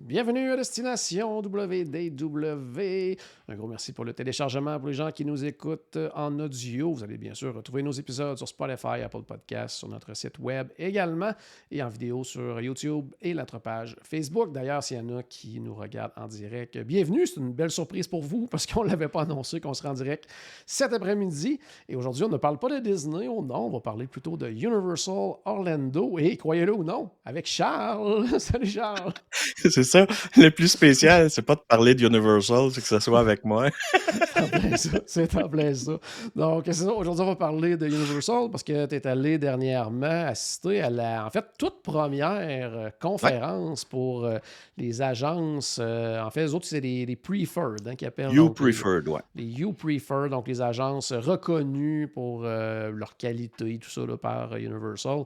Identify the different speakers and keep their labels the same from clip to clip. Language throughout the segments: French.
Speaker 1: Bienvenue à Destination WDW. Un gros merci pour le téléchargement pour les gens qui nous écoutent en audio. Vous allez bien sûr retrouver nos épisodes sur Spotify, Apple Podcasts, sur notre site web également et en vidéo sur YouTube et notre page Facebook. D'ailleurs, s'il y en a qui nous regardent en direct, bienvenue. C'est une belle surprise pour vous parce qu'on ne l'avait pas annoncé qu'on serait en direct cet après-midi. Et aujourd'hui, on ne parle pas de Disney, oh non, on va parler plutôt de Universal Orlando. Et croyez-le ou non, avec Charles. Salut Charles.
Speaker 2: C'est ça. Le plus spécial, c'est pas de parler d'Universal, c'est que ce soit avec moi.
Speaker 1: C'est en plein ça. Donc, c'est ça. Aujourd'hui, on va parler de Universal parce que tu es allé dernièrement assister à la, en fait, toute première euh, conférence pour euh, les agences. euh, en fait, les autres, c'est les, les preferred hein, qui appellent.
Speaker 2: You
Speaker 1: donc, les-
Speaker 2: preferred, ouais.
Speaker 1: les You Prefer, donc les agences reconnues pour leur qualité, tout ça là, par Universal.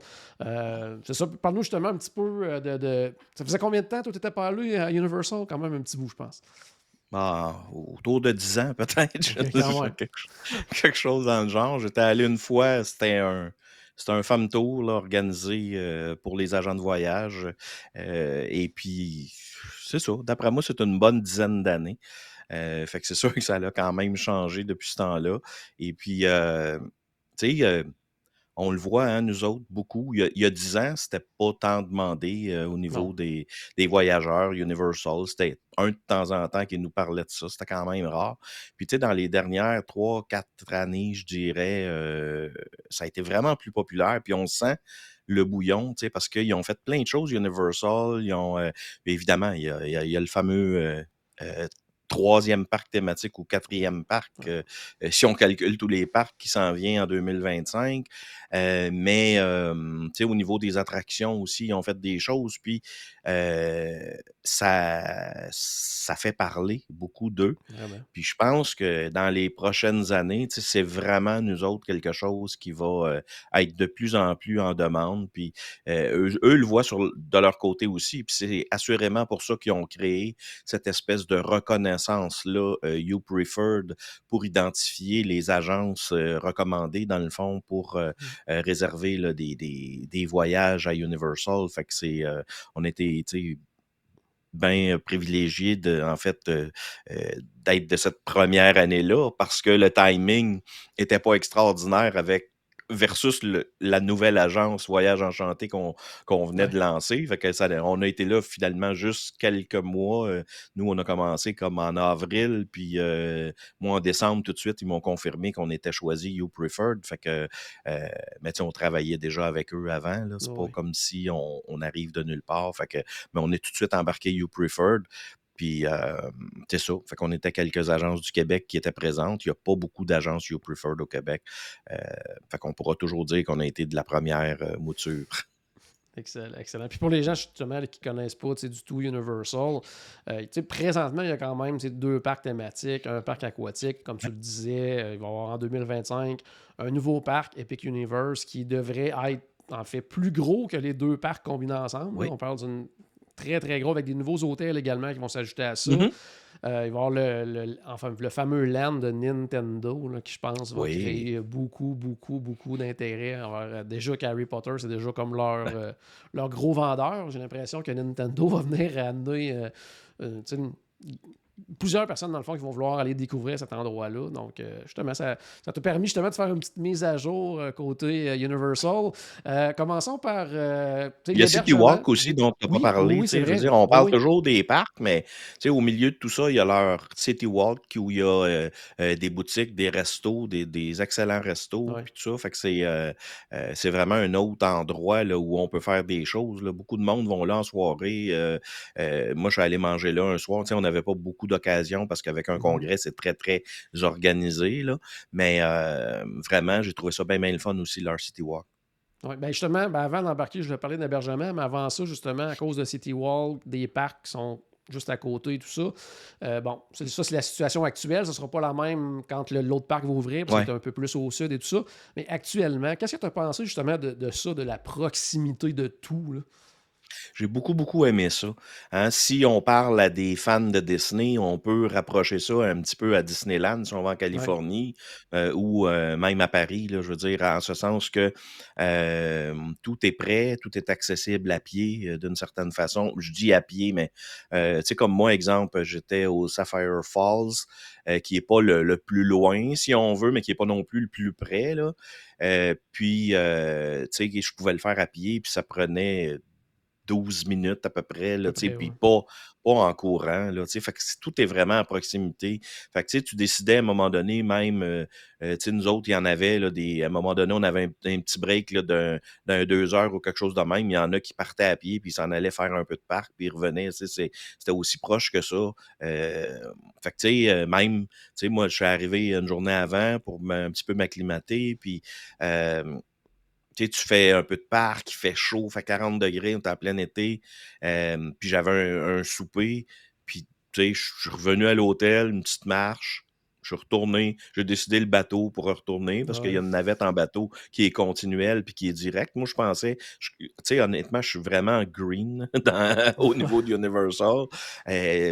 Speaker 1: C'est ça. Parle-nous justement un petit peu de, de- Ça faisait combien de temps, toi, tu étais pas allé à Universal? Quand même un petit bout, je pense.
Speaker 2: Ah, autour de 10 ans, peut-être.
Speaker 1: même.
Speaker 2: quelque, quelque chose dans le genre. J'étais allé une fois, c'était un. C'était un femme tour là, organisé euh, pour les agents de voyage. Euh, et puis, c'est ça. D'après moi, c'est une bonne dizaine d'années. Euh, fait que c'est sûr que ça a quand même changé depuis ce temps-là. Et puis, euh, tu sais, euh, on le voit, hein, nous autres, beaucoup. Il y a, 10 ans, c'était pas tant demandé euh, au niveau des, des voyageurs Universal. C'était un de temps en temps qui nous parlait de ça. C'était quand même rare. Puis, tu sais, dans les dernières 3, 4 années, je dirais, euh, ça a été vraiment plus populaire. Puis, on sent le bouillon, tu sais, parce qu'ils ont fait plein de choses, Universal. Ils ont, euh, évidemment, il y a, il y a- il y a le fameux euh, troisième parc thématique ou quatrième parc, euh, euh, si on calcule tous les parcs qui s'en vient en 2025. Euh, mais euh, tu sais, au niveau des attractions aussi, ils ont fait des choses, puis ça, ça fait parler beaucoup d'eux.
Speaker 1: Vraiment.
Speaker 2: Puis je pense que dans les prochaines années, tu sais, c'est vraiment nous autres quelque chose qui va être de plus en plus en demande. Puis eux, eux le voient sur, de leur côté aussi. Puis c'est assurément pour ça qu'ils ont créé cette espèce de reconnaissance-là, euh, You Preferred, pour identifier les agences euh, recommandées, dans le fond, pour euh, euh, réserver là, des, des, des voyages à Universal. Fait que c'est. on était, bien privilégié de, en fait, euh, euh, d'être de cette première année-là parce que le timing était pas extraordinaire avec versus le- la nouvelle agence Voyage Enchanté qu'on venait
Speaker 1: Ouais.
Speaker 2: de lancer. Fait que ça, on a été là finalement juste quelques mois. Euh, Nous, on a commencé comme en avril, puis euh, moi en décembre, tout de suite, ils m'ont confirmé qu'on était choisi You Preferred. Fait que, euh, mais tu sais, on travaillait déjà avec eux avant. C'est
Speaker 1: Oui,
Speaker 2: pas comme si on, on arrive de nulle part. Fait que mais on est tout de suite embarqué You Preferred. Puis, euh, c'est ça. Fait qu'on était quelques agences du Québec qui étaient présentes. Il n'y a pas beaucoup d'agences You Preferred au Québec. Euh, fait qu'on pourra toujours dire qu'on a été de la première euh, mouture.
Speaker 1: Excellent, excellent. Puis pour les gens justement qui ne connaissent pas du tout Universal, euh, présentement, il y a quand même deux parcs thématiques, un parc aquatique, comme tu le disais, il va y avoir en 2025 un nouveau parc Epic Universe qui devrait être en fait plus gros que les deux parcs combinés ensemble.
Speaker 2: Oui.
Speaker 1: On parle d'une très très gros avec des nouveaux hôtels également qui vont s'ajouter à ça.
Speaker 2: Mhm.
Speaker 1: Euh, il va y avoir le, le- enfin, le fameux land de Nintendo là, qui, je pense, va
Speaker 2: Oui.
Speaker 1: créer beaucoup, beaucoup, beaucoup d'intérêt. euh, Déjà qu'Harry Potter, c'est déjà comme leur, euh, leur gros vendeur. J'ai l'impression que Nintendo va venir amener plusieurs personnes, dans le fond, qui vont vouloir aller découvrir cet endroit-là. Donc, euh, justement, ça ça t'a permis justement de faire une petite mise à jour euh, côté euh, Universal. Commençons par...
Speaker 2: Il y a City. Walk aussi dont tu n'as
Speaker 1: Oui,
Speaker 2: pas parlé.
Speaker 1: oui,
Speaker 2: je veux dire, on parle
Speaker 1: oui.
Speaker 2: toujours des parcs, mais au milieu de tout ça, il y a leur City Walk où il y a des boutiques, des restos, des, des excellents restos, puis tout ça. Fait que c'est vraiment un autre endroit là, où on peut faire des choses. là. Beaucoup de monde vont là en soirée. moi, je suis allé manger là un soir. On n'avait pas beaucoup d'occasions parce qu'avec un
Speaker 1: Mhm.
Speaker 2: congrès, c'est très, très organisé. Là. Mais euh, vraiment, j'ai trouvé ça bien, bien le fun aussi, leur City Walk.
Speaker 1: Oui, ben justement, ben avant d'embarquer, je vais parler d'hébergement, mais avant ça, justement, à cause de City Walk, des parcs qui sont juste à côté et tout ça. Euh, bon, ça, c'est la situation actuelle. Ce ne sera pas la même quand l'autre parc va ouvrir, parce que c'est un peu plus au sud et tout ça. Mais actuellement, qu'est-ce que tu as pensé justement de, de, ça, de la proximité de tout? Là?
Speaker 2: J'ai beaucoup, beaucoup aimé ça. Hein. Si on parle à des fans de Disney, on peut rapprocher ça un petit peu à Disneyland si on va en Californie euh, ou euh, même à Paris, là, je veux dire, en ce sens que tout est prêt, tout est accessible à pied euh, d'une certaine façon. Je dis à pied, mais tu sais, comme moi, exemple, j'étais au Sapphire Falls, qui n'est pas le, plus loin, si on veut, mais qui n'est pas non plus le plus près. Là. puis, tu sais, je pouvais le faire à pied, puis ça prenait 12 minutes à peu près, là, puis pas, pas en courant. Là, fait que tout est vraiment à proximité. Fait que tu décidais à un moment donné, même, euh, euh nous autres, il y en avait, là, des, à un moment donné, on avait un, petit break d'un deux heures ou quelque chose de même. Il y en a qui partaient à pied, puis s'en allaient faire un peu de parc, puis ils revenaient. C'était aussi proche que ça. Euh, fait que, tu sais, euh, même, tu sais, moi, je suis arrivé une journée avant pour un petit peu m'acclimater, puis tu, fais un peu de parc, il fait chaud, il fait 40 degrés, on est en plein été. puis j'avais un, souper. Puis, tu sais, je suis revenu à l'hôtel, une petite marche. Je suis retourné, j'ai décidé le bateau pour retourner parce qu'il y a une navette en bateau qui est continuelle puis qui est directe. Moi, je pensais, tu sais, honnêtement, je suis vraiment green au niveau du Universal.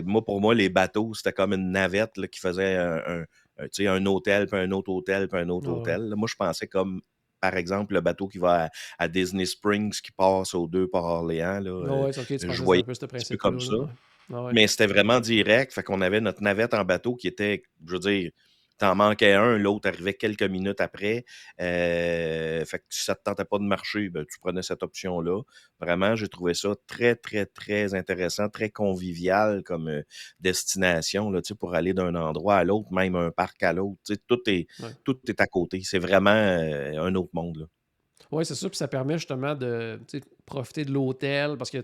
Speaker 2: moi, pour moi, les bateaux, c'était comme une navette qui faisait un, un hôtel, puis un autre hôtel, puis un autre hôtel. Moi, je pensais comme par exemple, le bateau qui va à, Disney Springs qui passe aux deux par Orléans. Là,
Speaker 1: ouais, okay, tu je voyais un peu, ce principe
Speaker 2: comme ça. Mais c'était vraiment direct. Fait qu'on avait notre navette en bateau qui était, je veux dire, t'en manquais un, l'autre arrivait quelques minutes après. Euh, fait que si ça te tentait pas de marcher, ben, tu prenais cette option-là. Vraiment, j'ai trouvé ça très, très, très intéressant, très convivial comme euh, destination là, pour aller d'un endroit à l'autre, même un parc à l'autre. Tout est, tout est à côté. C'est vraiment euh, un autre monde.
Speaker 1: Oui, c'est ça. Puis ça permet justement de profiter de l'hôtel parce que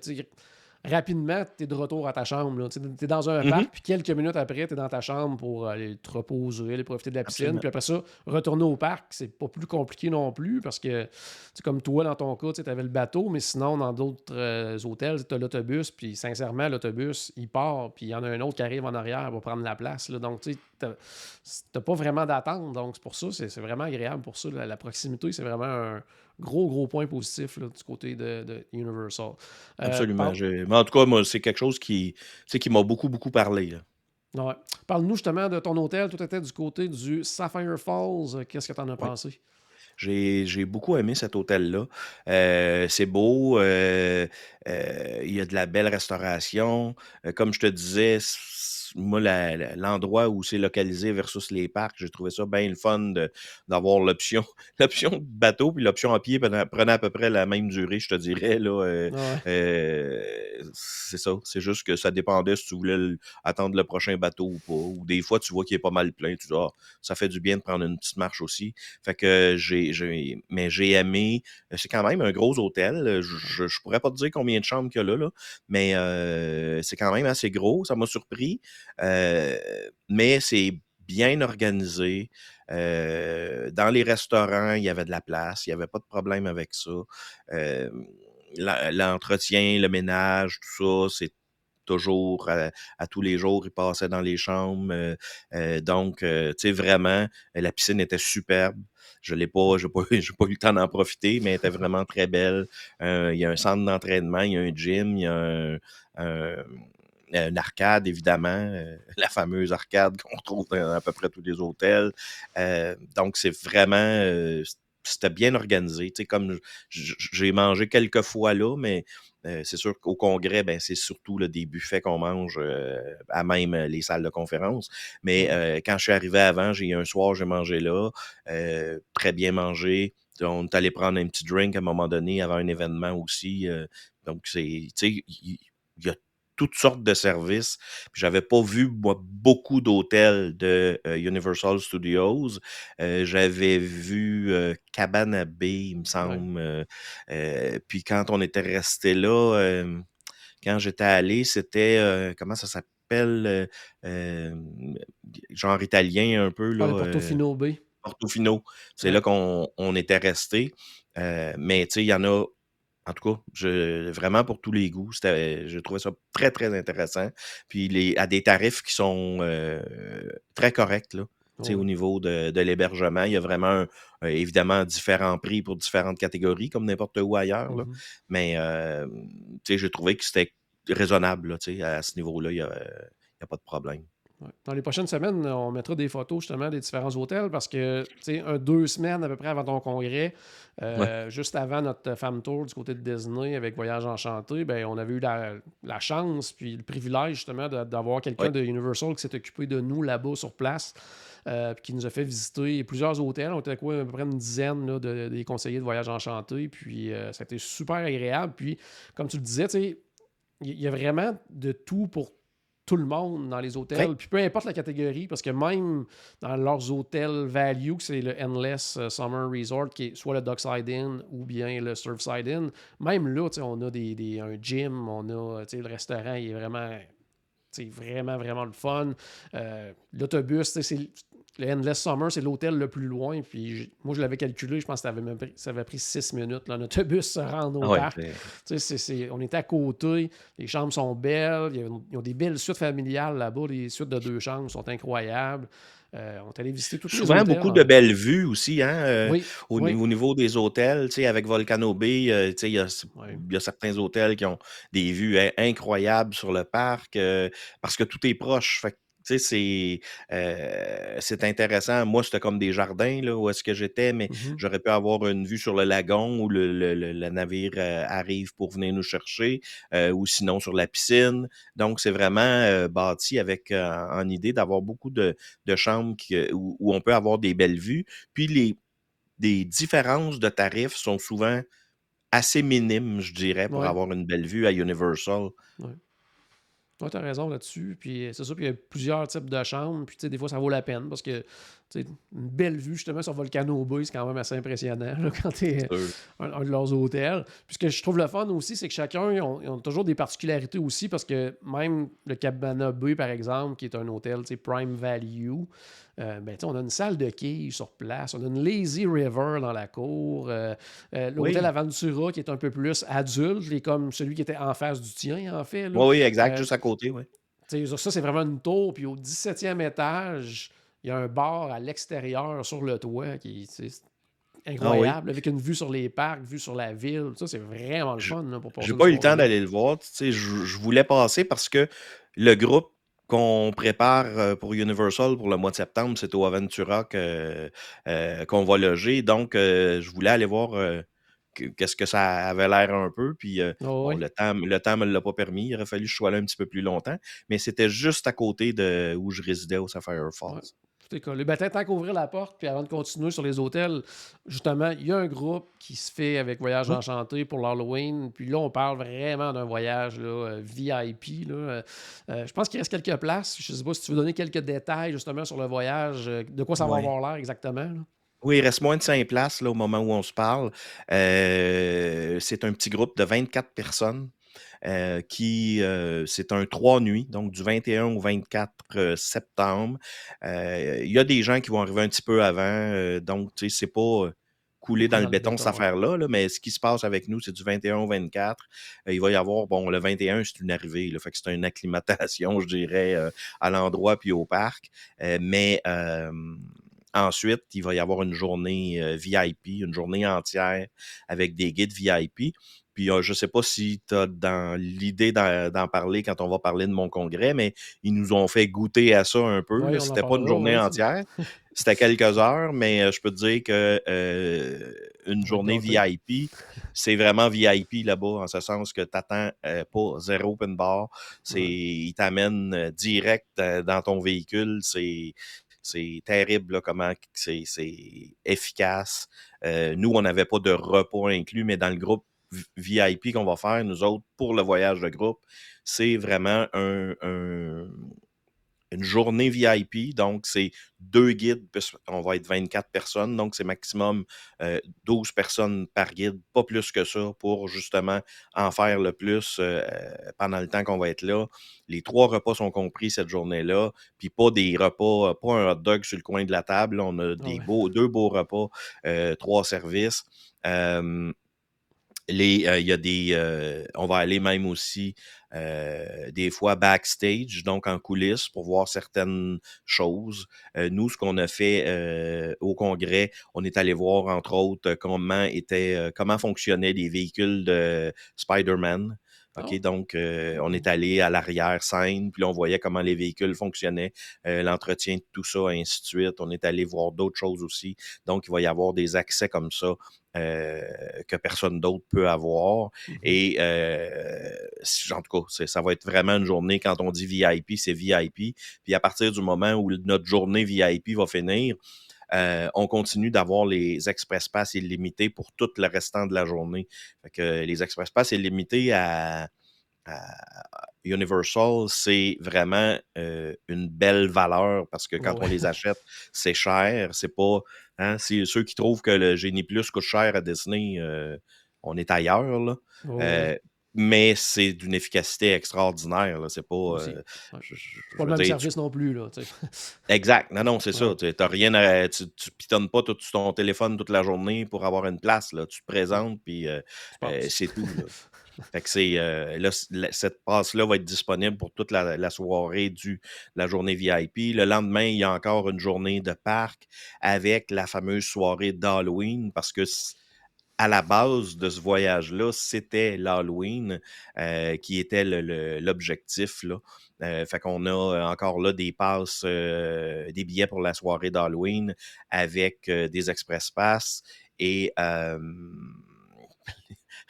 Speaker 1: rapidement, tu es de retour à ta chambre. Tu es dans un mm-hmm. parc, puis quelques minutes après, tu es dans ta chambre pour aller te reposer, aller profiter de la piscine. Puis après ça, retourner au parc, c'est pas plus compliqué non plus parce que, comme toi, dans ton cas, tu avais le bateau, mais sinon, dans d'autres euh, hôtels, tu as l'autobus, puis sincèrement, l'autobus, il part, puis il y en a un autre qui arrive en arrière pour prendre la place. Là. Donc, tu n'as pas vraiment d'attente. Donc, c'est pour ça, c'est vraiment agréable pour ça. La, proximité, c'est vraiment un gros, gros point positif du côté de, Universal.
Speaker 2: Euh, Absolument. Mais en tout cas, moi, c'est quelque chose qui, qui m'a beaucoup, beaucoup parlé.
Speaker 1: Ouais. Parle-nous justement de ton hôtel. Tout était du côté du Sapphire Falls. Qu'est-ce que tu en as pensé?
Speaker 2: J'ai beaucoup aimé cet hôtel-là. Euh, c'est beau, euh, il y a de la belle restauration. comme je te disais, moi, l'endroit où c'est localisé versus les parcs, j'ai trouvé ça bien le fun d'avoir l'option l'option bateau puis l'option à pied prenait à peu près la même durée, je te dirais. Là, euh, euh, c'est ça. C'est juste que ça dépendait si tu voulais attendre le prochain bateau ou pas. Ou des fois, tu vois qu'il est pas mal plein. Tu dis, ah, ça fait du bien de prendre une petite marche aussi. Fait que j'ai, mais j'ai aimé. C'est quand même un gros hôtel. Je, je, pourrais pas te dire combien de chambres qu'il y a là, là mais euh, c'est quand même assez gros. Ça m'a surpris. Euh, mais c'est bien organisé. Euh, dans les restaurants, il y avait de la place, il n'y avait pas de problème avec ça. Euh, l'entretien, le ménage, tout ça, c'est toujours à, tous les jours, il passait dans les chambres. donc, tu sais, vraiment, la piscine était superbe. Je l'ai pas, j'ai pas, pas eu le temps d'en profiter, mais elle était vraiment très belle. il y a un centre d'entraînement, il y a un gym, il y a un une arcade, évidemment, euh, la fameuse arcade qu'on retrouve dans à peu près tous les hôtels. Euh, donc, c'est vraiment, euh, c'était bien organisé. Tu sais, comme j'ai mangé quelques fois là, mais c'est sûr qu'au congrès, ben, c'est surtout le des buffets qu'on mange à même les salles de conférence. Mais quand je suis arrivé avant, j'ai un soir, j'ai mangé là, très bien mangé. On est allé prendre un petit drink à un moment donné avant un événement aussi. donc, c'est, tu sais, il y a toutes sortes de services. J'avais pas vu moi, beaucoup d'hôtels de euh, Universal Studios. Euh, j'avais vu euh, Cabana Bay, il me semble. puis quand on était resté là, quand j'étais allé, c'était comment ça s'appelle genre italien un peu
Speaker 1: là. Portofino Bay.
Speaker 2: Portofino. C'est là qu'on était resté. mais tu sais, il y en a en tout cas, je, vraiment pour tous les goûts. Je trouvais ça très, très intéressant. Puis les, à des tarifs qui sont très corrects. Là. Au niveau de, l'hébergement, il y a vraiment, évidemment, différents prix pour différentes catégories, comme n'importe où ailleurs. Là. Mm-hmm. Mais euh, j'ai trouvé que c'était raisonnable à ce niveau-là. Il n'y a, a, pas de problème.
Speaker 1: Dans les prochaines semaines, on mettra des photos justement des différents hôtels parce que, tu sais, deux semaines à peu près avant ton congrès, euh, juste avant notre femme tour du côté de Disney avec Voyage Enchanté, ben, on avait eu la, chance puis le privilège justement d'avoir quelqu'un de Universal qui s'est occupé de nous là-bas sur place. Euh, qui nous a fait visiter plusieurs hôtels. On était quoi, à peu près une dizaine de, des conseillers de voyage enchanté. Puis euh, ça a été super agréable. Puis, comme tu le disais, il y a vraiment de tout pour tout le monde dans les hôtels. Puis peu importe la catégorie, parce que même dans leurs hôtels value, c'est le Endless euh, Summer Resort, qui est soit le Dockside Inn ou bien le Surfside Inn, même là, on a des, un gym, on a le restaurant, il est vraiment vraiment, vraiment le fun. Euh, L'autobus, c'est le Endless Summer, c'est l'hôtel le plus loin. Puis moi, je l'avais calculé, je pense que ça avait, pris, ça avait pris six minutes. Là, autobus se rend au parc. on était à côté, les chambres sont belles, ils ont des belles suites familiales là-bas. Les suites de deux chambres sont incroyables. Euh, on est allé visiter tout
Speaker 2: Souvent, beaucoup de belles vues aussi, hein, euh, au, niveau des hôtels. Avec Volcano Bay, euh, il y, a certains hôtels qui ont des vues incroyables sur le parc parce que tout est proche. Fait c'est euh, c'est intéressant. Moi, c'était comme des jardins là, où est-ce que j'étais, mais mmh j'aurais pu avoir une vue sur le lagon où le, navire euh, arrive pour venir nous chercher, euh, ou sinon sur la piscine. Donc, c'est vraiment bâti avec en idée d'avoir beaucoup de, chambres où, on peut avoir des belles vues. Puis les différences de tarifs sont souvent assez minimes, je dirais, pour avoir une belle vue à Universal.
Speaker 1: Tu as raison là-dessus. Puis c'est ça, puis il y a plusieurs types de chambres. Puis des fois, ça vaut la peine parce que une belle vue justement sur Volcano Bay, c'est quand même assez impressionnant quand tu es un, de leurs hôtels. Puis ce que je trouve le fun aussi, c'est que chacun, ils ont, toujours des particularités aussi parce que même le Cabana Bay, par exemple, qui est un hôtel Prime Value, euh, ben, on a une salle de quilles sur place, on a une Lazy River dans la cour, euh, euh, l'hôtel Aventura qui est un peu plus adulte, comme celui qui était en face du tien, en fait.
Speaker 2: Oui, oui, exact, juste à côté, oui.
Speaker 1: Ça, c'est vraiment une tour, puis au 17e étage, il y a un bar à l'extérieur sur le toit qui est incroyable, ah avec une vue sur les parcs, vue sur la ville. Ça, c'est vraiment le fun là, pour
Speaker 2: J'ai pas eu le temps d'aller le voir. Je, je voulais passer parce que le groupe qu'on prépare euh, pour Universal pour le mois de septembre. C'est au Aventura euh, qu'on va loger. Donc, euh, je voulais aller voir qu'est-ce que ça avait l'air un peu. Puis oh, le temps le temps me l'a pas permis. Il aurait fallu que je sois là un petit peu plus longtemps. Mais c'était juste à côté de où je résidais au Sapphire Falls.
Speaker 1: Tout est collé. Ben, tant qu'ouvrir la porte, puis avant de continuer sur les hôtels, justement, il y a un groupe qui se fait avec Voyage Enchanté pour l'Halloween. Puis là, on parle vraiment d'un voyage là, euh, VIP. Là. Euh, euh, je pense qu'il reste quelques places. Je ne sais pas si tu veux donner quelques détails justement sur le voyage, de quoi ça va avoir l'air exactement.
Speaker 2: Oui, il reste moins de 5 places là, au moment où on se parle. c'est un petit groupe de 24 personnes. Euh, qui euh, c'est un trois nuits, donc du 21 au 24 euh, septembre. Il y a des gens qui vont arriver un petit peu avant, donc tu sais, c'est pas coulé dans, le béton, cette affaire-là, mais ce qui se passe avec nous, c'est du 21 au 24. il va y avoir, bon, le 21, c'est une arrivée, là, fait que c'est une acclimatation, je dirais, à l'endroit puis au parc. mais ensuite, il va y avoir une journée VIP, une journée entière avec des guides VIP. Puis je ne sais pas si tu as dans l'idée d'en parler quand on va parler de mon congrès, mais ils nous ont fait goûter à ça un peu. C'était pas une journée entière. C'était quelques heures, mais je peux te dire que une journée VIP, c'est vraiment VIP là-bas, en ce sens que tu n'attends pas zéro open bar. C'est, Ils t'amènent direct dans ton véhicule. C'est, c'est terrible comment c'est, efficace. nous, on n'avait pas de repas inclus, mais dans le groupe VIP qu'on va faire, nous autres, pour le voyage de groupe, c'est vraiment un, une journée VIP. Donc, c'est deux guides, on va être 24 personnes. Donc, c'est maximum 12 personnes par guide, pas plus que ça, pour justement en faire le plus pendant le temps qu'on va être là. Les trois repas sont compris cette journée-là, puis pas des repas, pas un hot dog sur le coin de la table. On a des beaux, deux beaux repas, trois services. Les, il y a des. on va aller même aussi des fois backstage, donc en coulisses, pour voir certaines choses. nous, ce qu'on a fait au congrès, on est allé voir, entre autres, comment était, comment fonctionnaient les véhicules de Spider-Man. OK, oh. donc on est allé à l'arrière scène, puis on voyait comment les véhicules fonctionnaient, l'entretien de tout ça, ainsi de suite. On est allé voir d'autres choses aussi. Donc, il va y avoir des accès comme ça euh, que personne d'autre peut avoir. Mmh Et euh, en tout cas, ça va être vraiment une journée, quand on dit VIP, c'est VIP. Puis à partir du moment où notre journée VIP va finir, euh, on continue d'avoir les Express Pass illimités pour tout le restant de la journée. Fait que les Express Pass illimités à, Universal, c'est vraiment une belle valeur parce que quand on les achète, c'est cher. C'est pas Hein, ceux qui trouvent que le Génie Plus coûte cher à Disney, euh, on est ailleurs. Là. Euh, mais c'est d'une efficacité extraordinaire. C'est pas. Euh,
Speaker 1: pas le même service non plus. Là,
Speaker 2: exact. Non, non, c'est ça. Tu rien tu, tu pitonnes pas tout, ton téléphone toute la journée pour avoir une place. Là. Tu te présentes, puis c'est tout. Fait que c'est euh, cette passe-là va être disponible pour toute la, soirée du la journée VIP. Le lendemain, il y a encore une journée de parc avec la fameuse soirée d'Halloween parce que à la base de ce voyage-là, c'était l'Halloween euh, qui était l'objectif. Euh, fait qu'on a encore là des passes, des billets pour la soirée d'Halloween avec des Express Pass et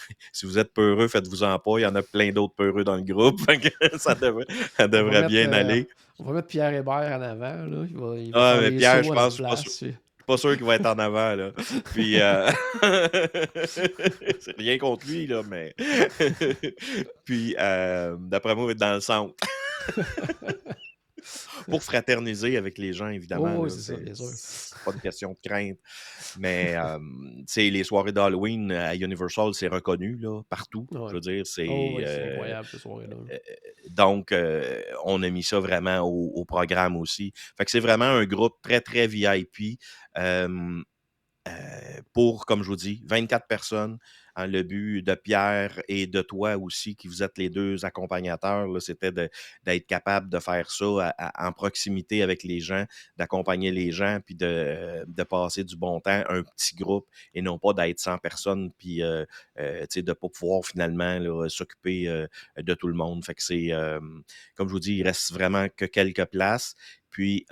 Speaker 2: si vous êtes peureux, faites-vous-en pas. Il y en a plein d'autres peureux dans le groupe. ça devrait, bien euh, aller.
Speaker 1: On va mettre Pierre Hébert en avant. Là. Il va, il
Speaker 2: ah, mais Pierre, je pense, pas sûr, pas sûr qu'il va être en avant. Là. Puis, euh... c'est rien contre lui, là, mais. Puis, euh... d'après moi, il va être dans le centre pour fraterniser avec les gens, évidemment.
Speaker 1: Oh, c'est
Speaker 2: pas une question de crainte. Mais euh, les soirées d'Halloween à Universal, c'est reconnu là, partout. Je veux dire, c'est.
Speaker 1: Oh, euh, incroyable, ces soirées-là. Euh,
Speaker 2: donc, on a mis ça vraiment au, au, programme aussi. Fait que c'est vraiment un groupe très, très VIP. pour, comme je vous dis, 24 personnes. Hein, le but de Pierre et de toi aussi, qui vous êtes les deux accompagnateurs, c'était d'être capable de faire ça en proximité avec les gens, d'accompagner les gens, puis de, passer du bon temps, un petit groupe, et non pas d'être 100 personnes, puis euh, euh, de ne pas pouvoir finalement s'occuper euh, de tout le monde. Fait c'est, comme je vous dis, il reste vraiment que quelques places. Puis,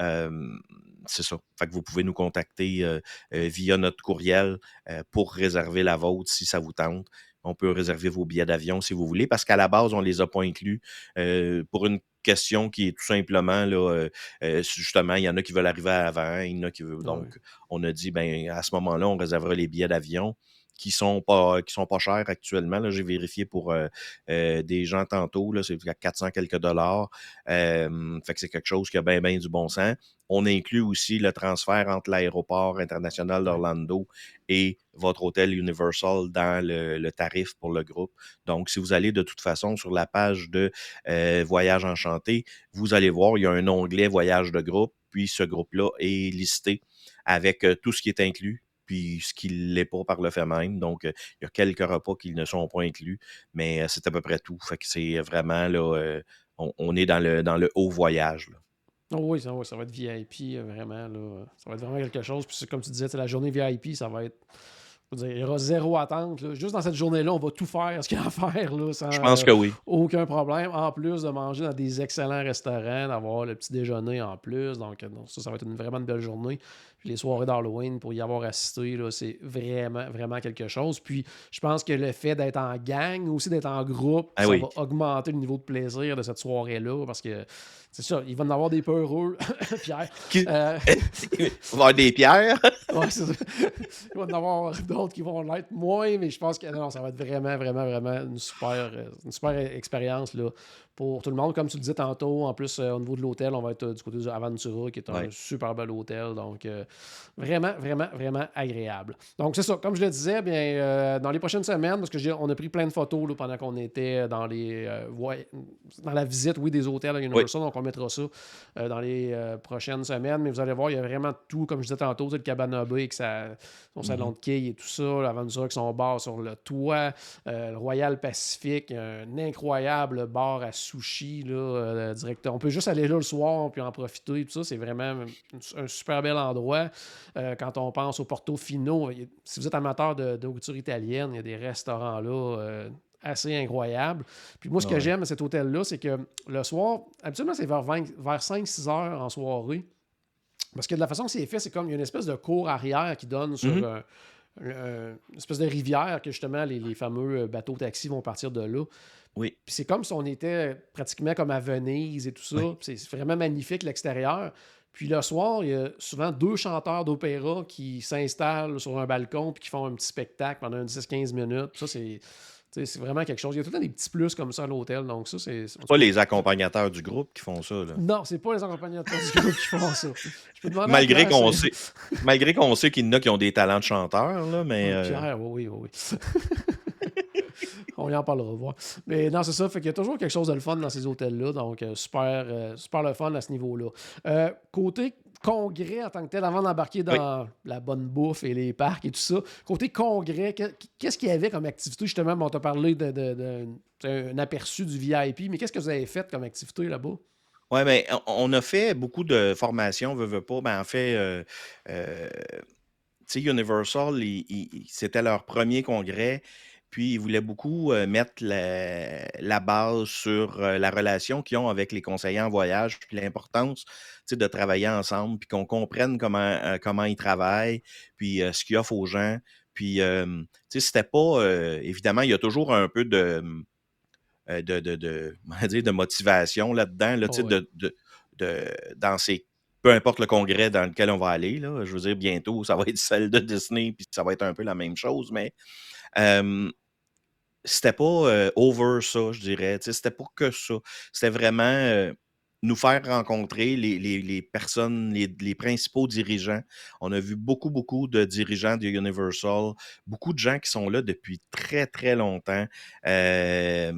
Speaker 2: c'est ça. Fait que vous pouvez nous contacter via notre courriel pour réserver la vôtre si ça vous tente. On peut réserver vos billets d'avion si vous voulez, parce qu'à la base, on ne les a pas inclus pour une question qui est tout simplement là, justement, il y en a qui veulent arriver avant, il y en a qui veulent. Donc, on a dit, ben à ce moment-là, on réservera les billets d'avion qui sont pas qui sont pas chers actuellement. Là, j'ai vérifié pour euh, euh, des gens tantôt, là, c'est à 400 quelques dollars. Euh, fait que c'est quelque chose qui a bien, bien du bon sens. On inclut aussi le transfert entre l'aéroport international d'Orlando et votre hôtel Universal dans le, tarif pour le groupe. Donc, si vous allez de toute façon sur la page de Voyage Enchanté, vous allez voir, il y a un onglet Voyage de groupe, puis ce groupe-là est listé avec tout ce qui est inclus puis ce qui ne l'est pas par le fait même. Donc, il y a quelques repas qui ne sont pas inclus, mais c'est à peu près tout. Fait que c'est vraiment là, on, est dans le, dans le haut voyage.
Speaker 1: Oh oui, ça, ça, va être VIP, vraiment. Là. Ça va être vraiment quelque chose. Puis comme tu disais, la journée VIP, ça va être il y aura zéro attente. Juste dans cette journée-là, on va tout faire ce qu'il y a à faire. Là,
Speaker 2: sans, Je pense que oui.
Speaker 1: aucun problème. En plus de manger dans des excellents restaurants, d'avoir le petit déjeuner en plus. Donc, ça, ça va être une, vraiment une belle journée. Les soirées d'Halloween, pour y avoir assisté, c'est vraiment, vraiment quelque chose. Puis je pense que le fait d'être en gang, aussi d'être en groupe, ah ça va augmenter le niveau de plaisir de cette soirée-là. Parce que c'est ça, il va en avoir des peureux, Pierre.
Speaker 2: Euh, il va y avoir des pierres.
Speaker 1: ouais, c'est ça. Il va en avoir d'autres qui vont l'être moins, mais je pense que non, ça va être vraiment, vraiment, vraiment une super, une super expérience là, pour tout le monde. Comme tu le disais tantôt, en plus, au niveau de l'hôtel, on va être du côté de Aventura, qui est un
Speaker 2: Ouais.
Speaker 1: super bel hôtel. Donc, euh, vraiment, vraiment, vraiment agréable. Donc, c'est ça. Comme je le disais, bien, euh, dans les prochaines semaines, parce que on a pris plein de photos là, pendant qu'on était dans les euh, dans la visite, oui, des hôtels à Universal. Donc, on mettra ça euh, dans les euh, prochaines semaines. Mais vous allez voir, il y a vraiment tout, comme je disais tantôt, le Cabana Bay avec sa- son salon de quai et tout ça, l'Aventura avec son bar sur le toit, euh, le Royal Pacific, un incroyable bar à sushi, là, euh, direct. On peut juste aller là le soir puis en profiter. Tout ça, c'est vraiment un, super bel endroit. Euh, quand on pense au Portofino, y a- si vous êtes amateur de, de nourriture italienne, il y a des restaurants là. euh, assez incroyables. Puis moi, ce que
Speaker 2: Ouais.
Speaker 1: j'aime à cet hôtel-là, c'est que le soir, habituellement, c'est vers, 20 vers 5-6 heures en soirée. Parce que de la façon que c'est fait, c'est comme il y a une espèce de cour arrière qui donne sur
Speaker 2: Mhm.
Speaker 1: un- un- une espèce de rivière que justement les, les fameux bateaux taxis vont partir de là.
Speaker 2: Oui.
Speaker 1: Puis c'est comme si on était pratiquement comme à Venise et tout ça.
Speaker 2: Oui.
Speaker 1: C'est vraiment magnifique l'extérieur. Puis le soir, il y a souvent deux chanteurs d'opéra qui s'installent sur un balcon puis qui font un petit spectacle pendant une 10-15 minutes. Ça, c'est. C'est vraiment quelque chose. Il y a tout le temps des petits plus comme ça à l'hôtel. Donc, ça, c'est.
Speaker 2: C'est pas les accompagnateurs du groupe qui font ça. Là.
Speaker 1: Non, c'est pas les accompagnateurs du groupe qui font ça. Je peux
Speaker 2: Malgré qu'on sait, malgré qu'on sait qu'il y en a qui ont des talents de chanteurs, là, mais euh,
Speaker 1: Pierre, oui, oui. oui. On y en parlera, voir. Mais non, c'est ça. Fait qu'il y a toujours quelque chose de le fun dans ces hôtels-là. Donc, euh, super, euh, super le fun à ce niveau-là. Euh, côté congrès en tant que tel, avant d'embarquer dans la bonne bouffe et les parcs et tout ça, côté congrès, que- qu'est-ce qu'il y avait comme activité? Justement, on t'a parlé de, de- de- tu sais, un aperçu du VIP, mais qu'est-ce que vous avez fait comme activité là-bas?
Speaker 2: Ouais, mais on- on a fait beaucoup de formations, veut, veut pas. Ben, en fait, euh, euh, tu sais, Universal, c'était leur premier congrès, puis ils voulaient beaucoup euh, mettre la, la base sur euh, la relation qu'ils ont avec les conseillers en voyage, puis l'importance de travailler ensemble, puis qu'on comprenne comment, euh, comment ils travaillent, puis ce qu'ils offrent aux gens. Puis, c'était pas. évidemment, il y a toujours un peu de de, de, de, on va dire de motivation là-dedans, là,
Speaker 1: Oh, ouais.
Speaker 2: de, de- dans ces, peu importe le congrès dans lequel on va aller, là, je veux dire, bientôt, ça va être celle de Disney, puis ça va être un peu la même chose, mais euh, c'était pas euh, over ça, je dirais, c'était pas que ça. C'était vraiment euh, nous faire rencontrer les, les- les personnes, les, les principaux dirigeants. On a vu beaucoup, beaucoup de dirigeants de Universal, beaucoup de gens qui sont là depuis très, très longtemps. Euh,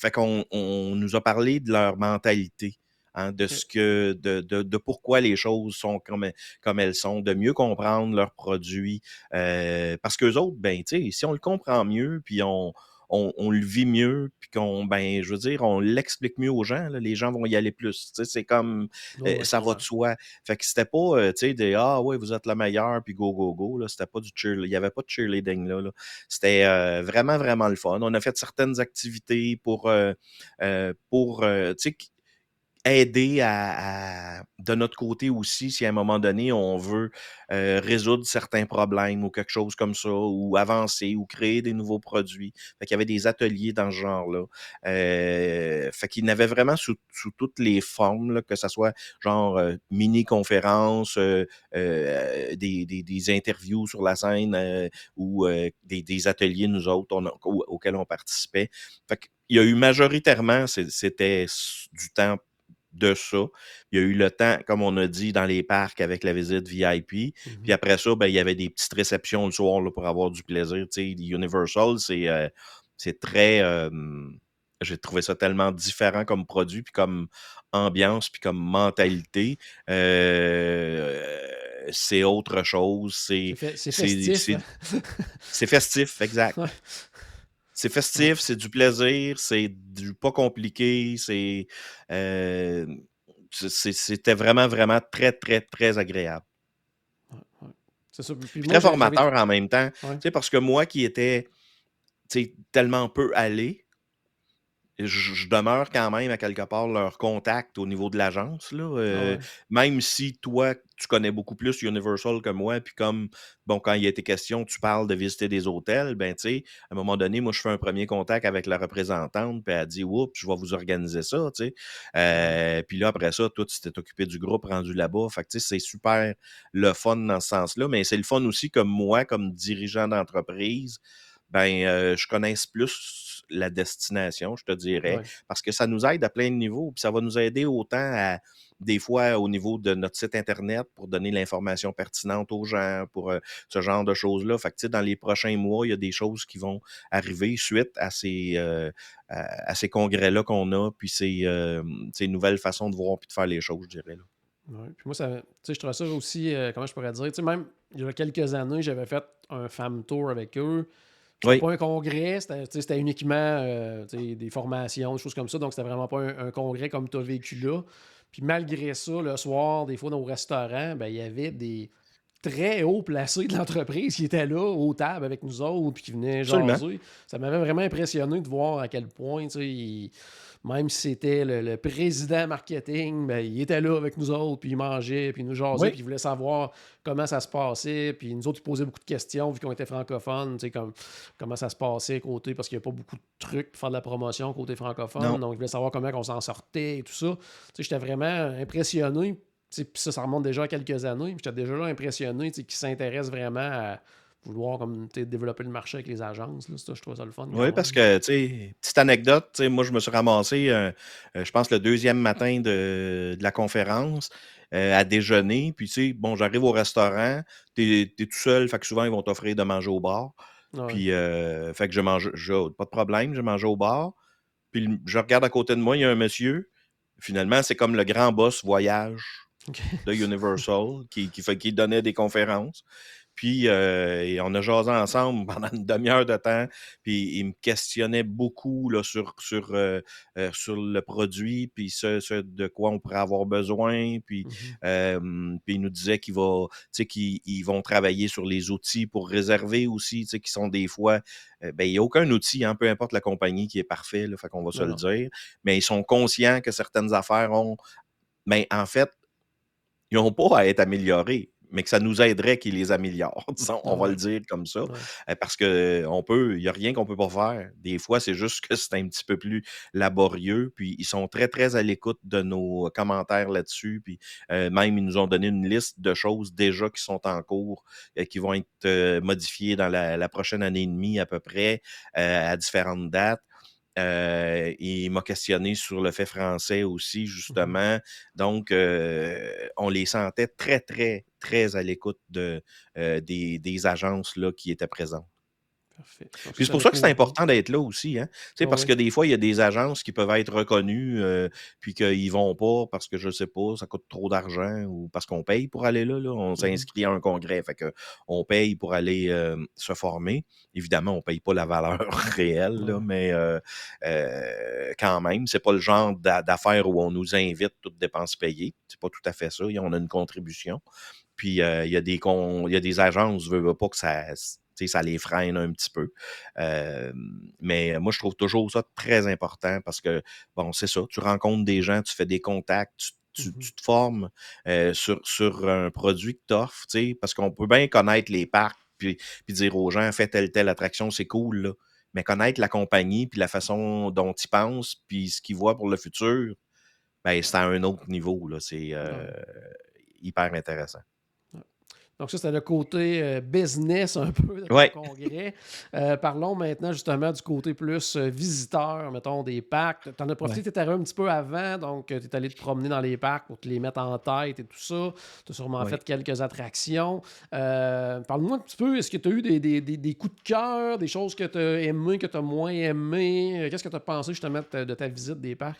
Speaker 2: fait qu'on on nous a parlé de leur mentalité. hein, de ce que de, de, de pourquoi les choses sont comme, comme elles sont, de mieux comprendre leurs produits. Euh, parce qu'eux autres, ben, tu sais, si on le comprend mieux, puis on, on, on le vit mieux, puis qu'on, ben, je veux dire, on l'explique mieux aux gens, là, les gens vont y aller plus. Tu sais, c'est comme, euh,
Speaker 1: ouais,
Speaker 2: ça va de soi. Fait que c'était pas, euh, tu sais, des Ah, ouais, vous êtes le meilleur, puis go, go, go. Là. C'était pas du cheerleading. Il y avait pas de cheerleading là. là. C'était euh, vraiment, vraiment le fun. On a fait certaines activités pour, euh, pour tu sais, aider à, à- de notre côté aussi, si à un moment donné, on veut euh, résoudre certains problèmes ou quelque chose comme ça, ou avancer, ou créer des nouveaux produits. Fait qu'il y avait des ateliers dans ce genre-là. Euh, fait qu'il y vraiment sous, sous toutes les formes, là, que ce soit genre euh, mini-conférences, euh, euh, des, des- des interviews sur la scène euh, ou des, des ateliers, nous autres, on auxquels on participait. Fait qu'il y a eu majoritairement, c'était du temps de ça. Il y a eu le temps, comme on a dit, dans les parcs avec la visite VIP.
Speaker 1: Mhm.
Speaker 2: Puis après ça, ben, il y avait des petites réceptions le soir là, pour avoir du plaisir. Tu sais, Universal, c'est euh, très. euh, J'ai trouvé ça tellement différent comme produit, puis comme ambiance, puis comme mentalité. Euh, c'est autre chose. C'est
Speaker 1: festif.
Speaker 2: c'est-
Speaker 1: hein?
Speaker 2: festif, exact.
Speaker 1: Ouais.
Speaker 2: C'est festif, c'est du plaisir, c'est du pas compliqué, c'est. euh, c'est- C'était vraiment, vraiment très, très, très agréable.
Speaker 1: C'est ça. Puis
Speaker 2: Puis
Speaker 1: moi,
Speaker 2: très formateur en même temps.
Speaker 1: Ouais.
Speaker 2: Tu sais, parce que moi qui étais tellement peu allé, je, je demeure quand même à quelque part leur contact au niveau de l'agence. là.
Speaker 1: Ah
Speaker 2: euh,
Speaker 1: ouais.
Speaker 2: Même si toi, tu connais beaucoup plus Universal que moi, puis comme, bon, quand il y a été question, tu parles de visiter des hôtels, ben, tu sais, à un moment donné, moi, je fais un premier contact avec la représentante, puis elle dit, oups, je vais vous organiser ça, tu sais. Euh, puis là, après ça, toi, tu t'es occupé du groupe rendu là-bas. Fait que, tu sais, c'est super le fun dans ce sens-là, mais c'est le fun aussi comme moi, comme dirigeant d'entreprise, ben, euh, je connaisse plus la destination, je te dirais,
Speaker 1: Ouais.
Speaker 2: parce que ça nous aide à plein de niveaux, puis ça va nous aider autant à des fois au niveau de notre site Internet pour donner l'information pertinente aux gens, pour euh, ce genre de choses-là. Fait que, dans les prochains mois, il y a des choses qui vont arriver suite à ces, euh, à, à ces congrès-là qu'on a, puis ces, ces nouvelles façons de voir puis de faire les choses, je dirais. Là.
Speaker 1: Ouais. Puis moi, ça, je trouvais ça aussi, euh, comment je pourrais dire, même il y a quelques années, j'avais fait un femme tour avec eux. C'était pas un congrès, c'était uniquement euh, des formations, des choses comme ça. Donc, c'était vraiment pas un, un congrès comme tu as vécu là. Puis malgré ça, le soir, des fois, dans au restaurant, ben, il y avait des très hauts placés de l'entreprise qui étaient là, aux tables avec nous autres, puis qui
Speaker 2: Absolument.
Speaker 1: jaser. Ça m'avait vraiment impressionné de voir à quel point, tu sais, il- même si c'était le, le président marketing, ben, il était là avec nous autres, puis il mangeait, puis il nous jasait,
Speaker 2: Oui.
Speaker 1: puis il voulait savoir comment ça se passait. Puis nous autres, ils posaient beaucoup de questions, vu qu'on était francophones, tu sais, comme, comment ça se passait côté, parce qu'il n'y a pas beaucoup de trucs pour faire de la promotion côté francophone.
Speaker 2: Non.
Speaker 1: Donc, ils voulaient savoir comment on s'en sortait et tout ça. Tu sais, j'étais vraiment impressionné. Puis ça, ça remonte déjà à quelques années. puis J'étais déjà là impressionné, qu'ils s'intéressent vraiment à vouloir comme, développer le marché avec les agences. Là. Ça, je trouve ça le fun.
Speaker 2: Oui, parce que, petite anecdote, moi, je me suis ramassé, euh, euh, je pense, le deuxième matin de, de la conférence euh, à déjeuner. Puis, tu sais, bon, j'arrive au restaurant, t'es es tout seul, fait que souvent, ils vont t'offrir de manger au bar.
Speaker 1: Ouais.
Speaker 2: Puis, fait que je mange, je- pas de problème, je mange au bar. Puis, je regarde à côté de moi, il y a un monsieur. Finalement, c'est comme le grand boss voyage De Universal qui, qui, fait, qui donnait des conférences. Puis, euh, et on a jasé ensemble pendant une demi-heure de temps. Puis, il me questionnait beaucoup là, sur, sur, euh, euh, sur le produit, puis ce, ce de quoi on pourrait avoir besoin. Puis, euh, puis il nous disait qu'il va, qu'ils ils vont travailler sur les outils pour réserver aussi, qui sont des fois, ben, il n'y a aucun outil, hein, peu importe la compagnie, qui est parfait, là, fait qu'on va se
Speaker 1: Non,
Speaker 2: le dire. Mais ils sont conscients que certaines affaires ont, mais en fait, ils n'ont pas à être améliorés, mais que ça nous aiderait qu'ils les améliorent. Disons, on va le dire comme ça.
Speaker 1: Ouais.
Speaker 2: Euh, Parce que on peut, il n'y a rien qu'on peut pas faire. Des fois, c'est juste que c'est un petit peu plus laborieux. Puis ils sont très, très à l'écoute de nos commentaires là-dessus. Puis euh, même, ils nous ont donné une liste de choses déjà qui sont en cours, euh, qui vont être euh, modifiées dans la, la prochaine année et demie à peu près, euh, à différentes dates. Euh, il m'a questionné sur le fait français aussi, justement. Donc, euh, on les sentait très, très, très à l'écoute de, euh, des, des agences là, qui étaient présentes.
Speaker 1: Parfait.
Speaker 2: Puis c'est pour ça que c'est important d'être là aussi. Hein? Parce que des fois, il y a des agences qui peuvent être reconnues, euh, puis qu'ils vont pas parce que je sais pas, ça coûte trop d'argent ou parce qu'on paye pour aller là. là. On
Speaker 1: Mhm.
Speaker 2: s'inscrit à un congrès, fait que on paye pour aller euh, se former. Évidemment, on paye pas la valeur réelle, là, mais euh, quand même, c'est pas le genre d'a- d'affaires où on nous invite toutes dépenses payées. C'est pas tout à fait ça. On a une contribution. Puis il y a des con- y a des agences, je veux pas que ça, ça les freine un petit peu. Euh, mais moi, je trouve toujours ça très important parce que, bon, c'est ça, tu rencontres des gens, tu fais des contacts, tu, tu- tu te formes euh, sur, sur un produit que tu offres, tu sais, parce qu'on peut bien connaître les parcs puis, puis dire aux gens, fais telle, telle attraction, c'est cool, là. Mais connaître la compagnie, puis la façon dont ils pensent, puis ce qu'ils voient pour le futur, ben, c'est à un autre niveau, là. C'est euh, hyper intéressant.
Speaker 1: Donc, ça, c'était le côté euh, business un peu de
Speaker 2: Ouais.
Speaker 1: congrès. Euh, parlons maintenant justement du côté plus euh, visiteur, mettons, des parcs. Tu en as profité, tu étais arrivé un petit peu avant, donc tu es allé te promener dans les parcs pour te les mettre en tête et tout ça. Tu as sûrement fait quelques attractions. Euh, Parle-moi un petit peu, est-ce que tu as eu des, des- des- des coups de cœur, des choses que tu as aimées, que tu as moins aimées? Qu'est-ce que tu as pensé justement de ta, de ta visite des parcs?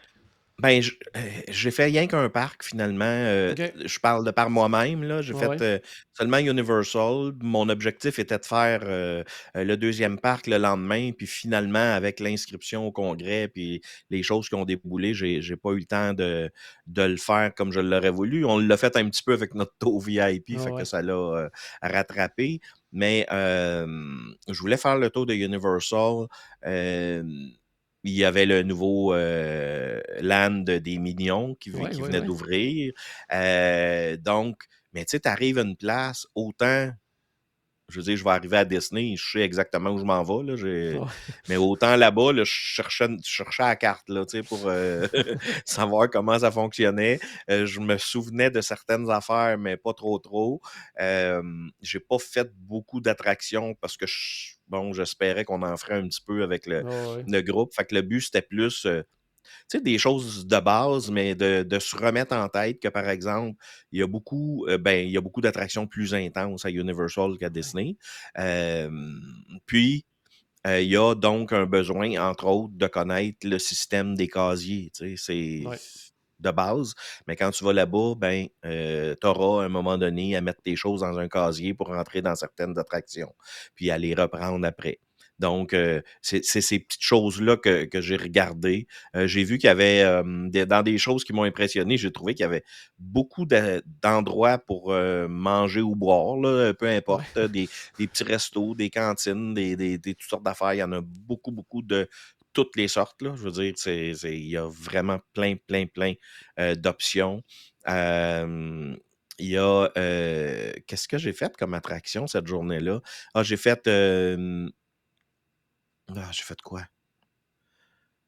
Speaker 2: Ben, euh, j'ai fait rien qu'un parc finalement. euh,
Speaker 1: Ok.
Speaker 2: Je parle de par moi-même. là. J'ai
Speaker 1: Ouais,
Speaker 2: fait
Speaker 1: ouais.
Speaker 2: euh, seulement Universal. Mon objectif était de faire euh, euh, le deuxième parc le lendemain. Puis finalement, avec l'inscription au congrès, puis les choses qui ont déboulé, j'ai j'ai pas eu le temps de, de le faire comme je l'aurais voulu. On l'a fait un petit peu avec notre taux VIP,
Speaker 1: Ah
Speaker 2: fait
Speaker 1: ouais.
Speaker 2: que ça l'a euh, rattrapé. Mais euh, je voulais faire le tour de Universal. Euh, il y avait le nouveau euh, land des Minions qui, vi-
Speaker 1: Ouais,
Speaker 2: qui
Speaker 1: ouais,
Speaker 2: venait
Speaker 1: ouais.
Speaker 2: d'ouvrir. Euh, donc, mais tu sais, tu arrives à une place, autant je veux dire, je vais arriver à Disney, je sais exactement où je m'en vais. Là,
Speaker 1: Ouais.
Speaker 2: Mais autant là-bas, là, je cherchais, je cherchais la carte là, pour euh, savoir comment ça fonctionnait. Euh, je me souvenais de certaines affaires, mais pas trop trop. Euh, j'ai pas fait beaucoup d'attractions parce que je- bon, j'espérais qu'on en ferait un petit peu avec le,
Speaker 1: ouais.
Speaker 2: le groupe. Fait que le but, c'était plus euh, tu sais, des choses de base, mais de, de se remettre en tête que, par exemple, il y a beaucoup, euh, ben, il y a beaucoup d'attractions plus intenses à Universal qu'à Disney. Euh, puis, euh, il y a donc un besoin, entre autres, de connaître le système des casiers. Tu sais, c'est
Speaker 1: Ouais.
Speaker 2: de base. Mais quand tu vas là-bas, ben, tu auras à un moment donné à mettre tes choses dans un casier pour rentrer dans certaines attractions, puis à les reprendre après. Donc, euh, c'est ces petites choses-là que, que j'ai regardées. Euh, j'ai vu qu'il y avait, euh, des- dans des choses qui m'ont impressionné, j'ai trouvé qu'il y avait beaucoup de- d'endroits pour manger ou boire, là, peu importe, des, des petits restos, des cantines, des, des- toutes sortes d'affaires. Il y en a beaucoup, beaucoup de toutes les sortes. Là. Je veux dire, il y a vraiment plein, plein, plein d'options. Il y a. euh, Qu'est-ce que j'ai fait comme attraction cette journée-là? Ah, j'ai fait. euh, ah, j'ai fait quoi?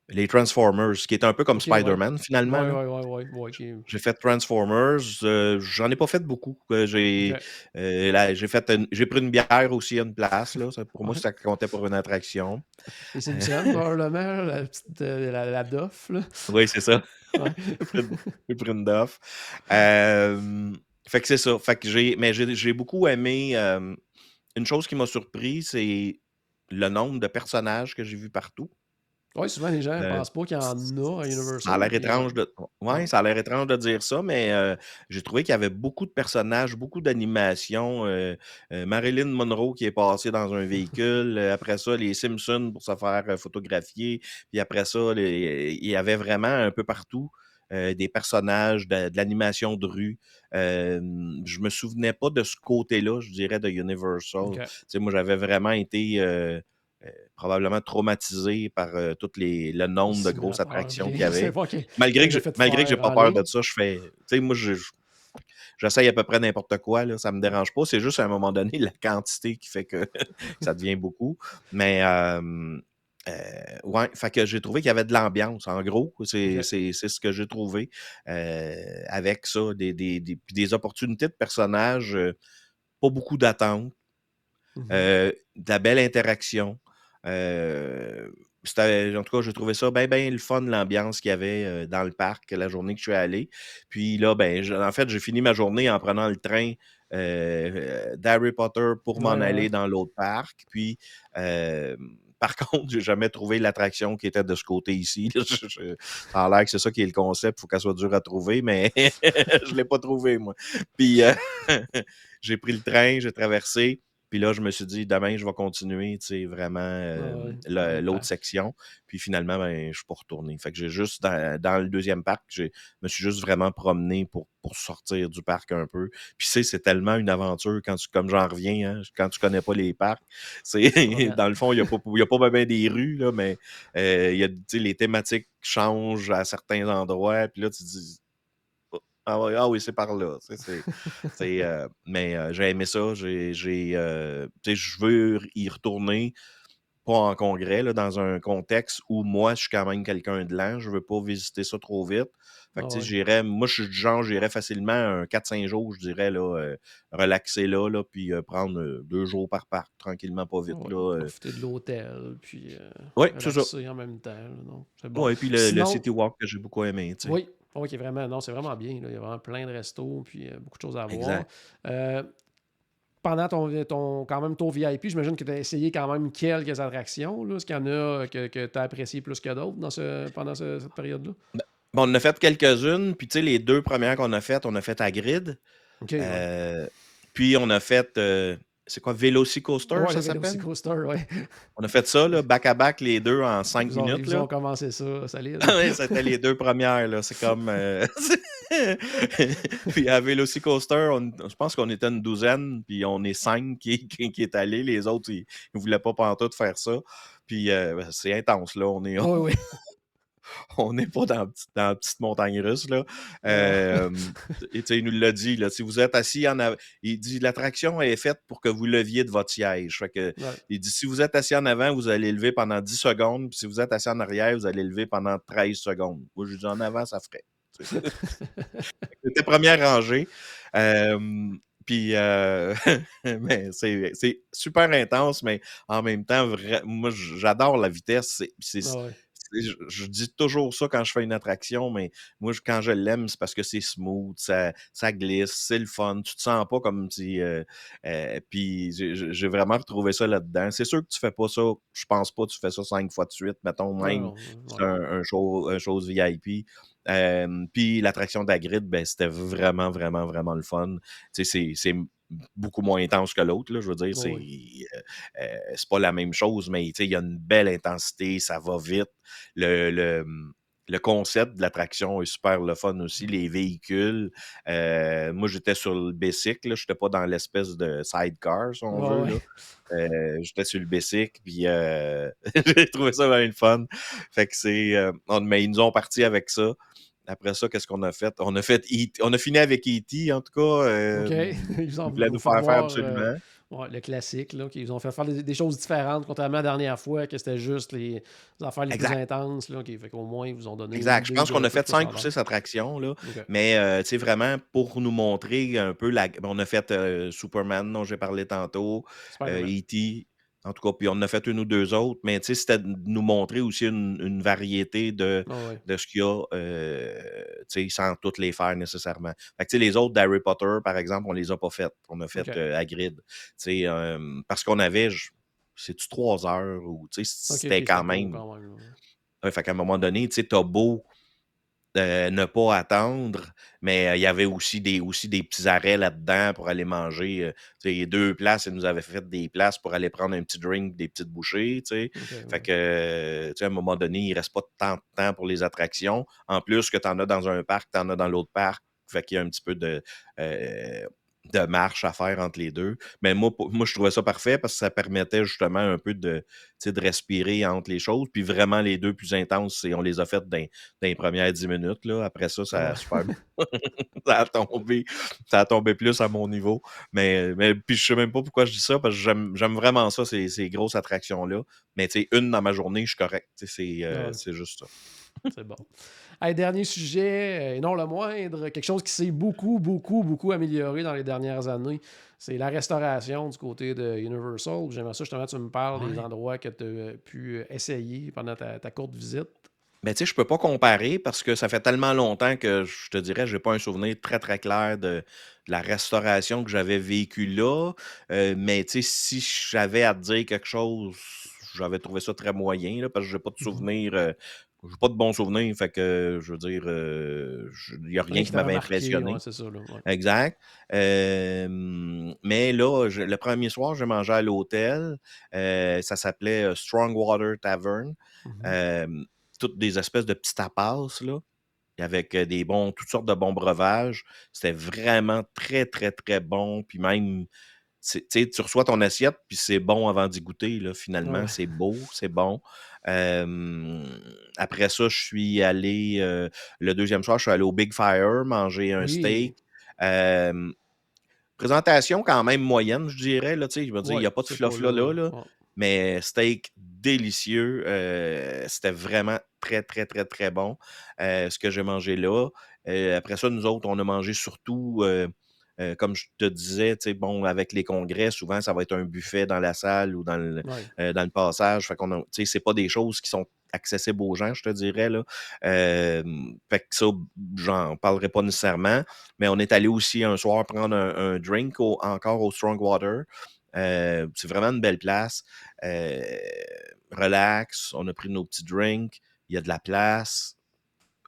Speaker 2: Les Transformers, qui est un peu comme. Spider-Man, finalement.
Speaker 1: Ouais, ouais, ouais.
Speaker 2: J'ai fait Transformers. euh, J'en ai pas fait beaucoup. euh, J'ai euh, fait une- pris une bière aussi à une place. Là. Ça, pour moi, ça comptait pour une attraction.
Speaker 1: Les Simpsons, probablement, la petite, euh, la, la Doff, là.
Speaker 2: Oui, c'est ça. J'ai pris une- une. Euh, fait que c'est ça. Fait que j'ai, mais j'ai, beaucoup aimé. euh, une chose qui m'a surpris, c'est le nombre de personnages que j'ai vus partout.
Speaker 1: Ouais, souvent, les gens ne
Speaker 2: Euh,
Speaker 1: pensent pas qu'il y en a à Universal.
Speaker 2: Ça a l'air
Speaker 1: euh,
Speaker 2: étrange de. Ouais, ça a l'air étrange de dire ça, mais euh, j'ai trouvé qu'il y avait beaucoup de personnages, beaucoup d'animations. euh, euh, Marilyn Monroe qui est passée dans un véhicule. euh, après ça, les Simpsons pour se faire euh, photographier. Puis après ça, les- il y avait vraiment un peu partout euh, des personnages, de, de l'animation de rue. Euh, je me souvenais pas de ce côté-là, je dirais, de Universal. Moi, j'avais vraiment été euh, euh, probablement traumatisé par toutes les, le nombre de grosses attractions qu'il y avait. Malgré que
Speaker 1: fait
Speaker 2: malgré que j'ai pas peur de ça, je fais. Moi, je. je- J'essaye à peu près n'importe quoi, là, ça me dérange pas. C'est juste à un moment donné la quantité qui fait que ça devient beaucoup. Mais euh, euh, ouais, fait que j'ai trouvé qu'il y avait de l'ambiance. En gros, c'est ce que j'ai trouvé euh, avec ça, des, des, des, puis des opportunités de personnages, euh, pas beaucoup d'attentes.
Speaker 1: Mhm.
Speaker 2: Euh, de la belle interaction. En tout cas, j'ai trouvé ça bien, bien le fun, l'ambiance qu'il y avait dans le parc la journée que je suis allé. Puis là, ben, je- en fait, j'ai fini ma journée en prenant le train d'Harry Potter pour m'en
Speaker 1: Ouais,
Speaker 2: aller
Speaker 1: ouais.
Speaker 2: dans l'autre parc. Puis, euh, par contre, j'ai jamais trouvé l'attraction qui était de ce côté ici. a l'air que c'est ça qui est le concept. Il faut qu'elle soit dure à trouver, mais je l'ai pas trouvé, moi. Puis, euh, j'ai pris le train, j'ai traversé. Puis là, je me suis dit, demain, je vais continuer, tu sais, vraiment euh,
Speaker 1: Ouais, ouais.
Speaker 2: l'autre section. Puis finalement, ben, je suis pas retourné. Fait que j'ai juste, dans, dans le deuxième parc, je me suis juste vraiment promené pour, pour sortir du parc un peu. Puis tu sais, c'est tellement une aventure quand tu, comme j'en reviens, hein, quand tu connais pas les parcs. C'est, dans le fond, il n'y a pas, il y a pas bien des rues, là, mais euh, il y a, les thématiques changent à certains endroits. Puis là, tu dis, ah, ah oui, c'est par là. tu sais, c'est- c'est, euh, mais euh, j'ai aimé ça. J'ai, j'ai, euh, tu sais, je veux y retourner, pas en congrès, là, dans un contexte où moi, je suis quand même quelqu'un de lent. Je veux pas visiter ça trop vite. Fait que,
Speaker 1: Ah
Speaker 2: tu sais,
Speaker 1: ouais.
Speaker 2: j'irais, moi, je suis du genre, j'irais facilement un 4-5 jours, je dirais, là, relaxer là, là puis prendre deux jours par parc, tranquillement, pas vite.
Speaker 1: Ouais,
Speaker 2: là.
Speaker 1: profiter de l'hôtel, puis
Speaker 2: Ouais, c'est ça.
Speaker 1: en même temps. là, non, c'est bon.
Speaker 2: Ouais, puis le, le City Walk que j'ai beaucoup aimé.
Speaker 1: Oui, ok, vraiment. Non, c'est vraiment bien. là. Il y a vraiment plein de restos, puis euh, beaucoup de choses à voir. Euh, pendant ton, ton, quand même ton VIP, j'imagine que tu as essayé quand même quelques attractions. Est-ce qu'il y en a que, que tu as apprécié plus que d'autres ce, pendant ce- cette période-là?
Speaker 2: Bon, on en a fait quelques-unes, puis tu sais, les deux premières qu'on a faites, on a fait à Grid.
Speaker 1: Ouais.
Speaker 2: Euh, puis on a fait, euh, c'est quoi, Velocicoaster,
Speaker 1: Ouais,
Speaker 2: ça
Speaker 1: le
Speaker 2: s'appelle?
Speaker 1: Velocicoaster, ouais.
Speaker 2: On a fait ça, là, back à back, les deux en cinq
Speaker 1: Ils ont,
Speaker 2: minutes.
Speaker 1: ils
Speaker 2: là.
Speaker 1: ont commencé ça, solide.
Speaker 2: Ouais, c'était les deux premières, là. C'est comme. euh, puis à Velocicoaster, on- je pense qu'on était une douzaine, puis on est cinq qui, qui, qui est allé. Les autres, ils, ils voulaient pas pantoute faire ça. Puis euh, c'est intense, là. On est,
Speaker 1: Oui, oui.
Speaker 2: on n'est pas dans, dans la petite montagne russe. Là. Euh, et, il nous l'a dit, là, si vous êtes assis en avant, il dit l'attraction est faite pour que vous leviez de votre siège. Fait que, Il dit si vous êtes assis en avant, vous allez lever pendant 10 secondes, puis si vous êtes assis en arrière, vous allez lever pendant 13 secondes. Moi, je dis en avant, ça ferait. C'était première rangée. Euh, puis, euh, mais c'est super intense, mais en même temps, moi, j'adore la vitesse. C'est ah je, dis toujours ça quand je fais une attraction, mais moi, quand je l'aime, c'est parce que c'est smooth, ça, ça glisse, c'est le fun. Tu te sens pas comme si. Euh, euh, puis j'ai vraiment retrouvé ça là-dedans. C'est sûr que tu fais pas ça, je pense pas que tu fais ça cinq fois de suite, mettons, même. C'est un, show, un chose VIP. puis l'attraction d'Agrid, ben, c'était vraiment, vraiment, vraiment le fun. Tu sais, c'est beaucoup moins intense que l'autre. Je veux dire, c'est euh, euh, c'est pas la même chose, mais il y a une belle intensité, ça va vite. Le, le, le concept de l'attraction est super le fun aussi, les véhicules. Euh, moi, j'étais sur le bicycle, je n'étais pas dans l'espèce de sidecar, si on veut. j'étais sur le bicycle, puis j'ai trouvé ça bien le fun. Fait que c'est. mais ils nous ont parti avec ça. Après ça, qu'est-ce qu'on a fait? On a fait e on a fini avec E.T. en tout cas. Euh, OK.
Speaker 1: Ils ont voulu nous faire faire absolument. Euh, le classique, là, qu'ils ont fait faire des, choses différentes, contrairement à la dernière fois, que c'était juste les, affaires les plus intenses. Là, fait qu'au moins, ils vous ont donné.
Speaker 2: Exact. Je pense qu'on a fait 5 ou 6 attractions. Là, Mais, euh, tu sais, vraiment, pour nous montrer un peu la. On a fait euh, Superman, dont j'ai parlé tantôt, E.T. En tout cas, puis on en a fait une ou deux autres, mais tu sais, c'était de nous montrer aussi une, variété de, ah de ce qu'il y a, euh, tu sais, sans toutes les faire nécessairement. Fait que tu sais, les autres d'Harry Potter, par exemple, on les a pas faites. On a fait euh, à grid. Tu sais, euh, parce qu'on avait, c'est-tu trois heures ou, tu sais, c'était quand même. fait qu'à un moment donné, tu sais, t'as ne pas attendre, mais il y avait aussi des, aussi des petits arrêts là-dedans pour aller manger. les deux places, ils nous avaient fait des places pour aller prendre un petit drink, des petites bouchées. fait que, à un moment donné, il ne reste pas tant de temps pour les attractions. En plus que tu en as dans un parc, tu en as dans l'autre parc. Fait qu'il y a un petit peu de de marche à faire entre les deux. Mais moi, moi, je trouvais ça parfait parce que ça permettait justement un peu de, de respirer entre les choses. Puis vraiment, les deux plus intenses, on les a faites dans, les premières dix minutes. Là. Après ça, ça a super ça a tombé. Ça a tombé plus à mon niveau. Mais, mais puis je sais même pas pourquoi je dis ça, parce que j'aime vraiment ça, ces, ces grosses attractions-là. Mais tu sais, une dans ma journée, je suis correct. Euh, c'est juste ça.
Speaker 1: C'est bon dernier sujet, et non le moindre, quelque chose qui s'est beaucoup, beaucoup, beaucoup amélioré dans les dernières années, c'est la restauration du côté de Universal. J'aimerais ça justement tu me parles des endroits que tu as pu essayer pendant ta, courte visite.
Speaker 2: Mais tu sais, je peux pas comparer parce que ça fait tellement longtemps que je te dirais, j'ai pas un souvenir très très clair de, la restauration que j'avais vécue là. Euh, mais tu sais, si j'avais à te dire quelque chose, j'avais trouvé ça très moyen là, parce que j'ai pas de mmh souvenir euh, j'ai pas de bons souvenirs, fait que je veux dire, euh, il n'y a rien qui m'avait impressionné. Exact. mais là, le premier soir, j'ai mangé à l'hôtel. Euh, ça s'appelait euh, Strongwater Tavern. Mmh toutes des espèces de petits tapas, là. Avec des bons, toutes sortes de bons breuvages. C'était vraiment très, très, très bon. Puis même, tu reçois ton assiette, puis c'est bon avant d'y goûter, là, finalement. C'est beau, c'est bon après ça, je suis allé, le deuxième soir, je suis allé au Big Fire manger un steak. présentation quand même moyenne, je dirais. Là, je veux dire, il n'y a pas de fluff là, là, mais steak délicieux. C'était vraiment très, très, très, très bon ce que j'ai mangé là. après ça, nous autres, on a mangé surtout euh, comme je te disais, bon, avec les congrès, souvent, ça va être un buffet dans la salle ou dans le, euh, dans le passage. Fait qu'on c'est pas des choses qui sont accessibles aux gens, je te dirais. Là. fait que ça, j'en parlerai pas nécessairement. Mais on est allé aussi un soir prendre un, drink encore au Strongwater. Euh, c'est vraiment une belle place. relax, on a pris nos petits drinks, il y a de la place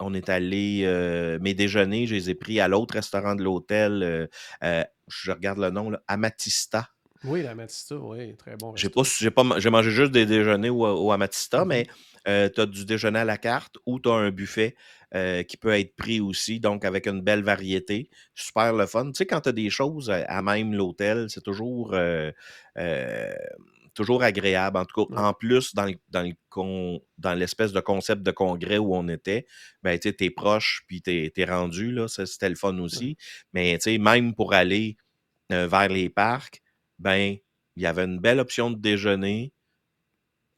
Speaker 2: on est allé, euh, mes déjeuners, je les ai pris à l'autre restaurant de l'hôtel. Euh, euh, je regarde le nom, là, Amatista.
Speaker 1: Oui, l'Amatista, oui, très bon.
Speaker 2: J'ai, pas, j'ai, mangé juste des déjeuners au, Amatista, mais mm-hmm. tu as du déjeuner à la carte ou tu as un buffet qui peut être pris aussi, donc avec une belle variété. Super le fun. Tu sais, quand tu as des choses à, même l'hôtel, c'est toujours toujours agréable. En tout cas, en plus, dans, le- dans, le con- dans l'espèce de concept de congrès où on était, ben, tu t'es proche, puis t'es, t'es rendu, là, ça, c'était le fun aussi. Mais, tu sais, même pour aller euh, vers les parcs, ben, il y avait une belle option de déjeuner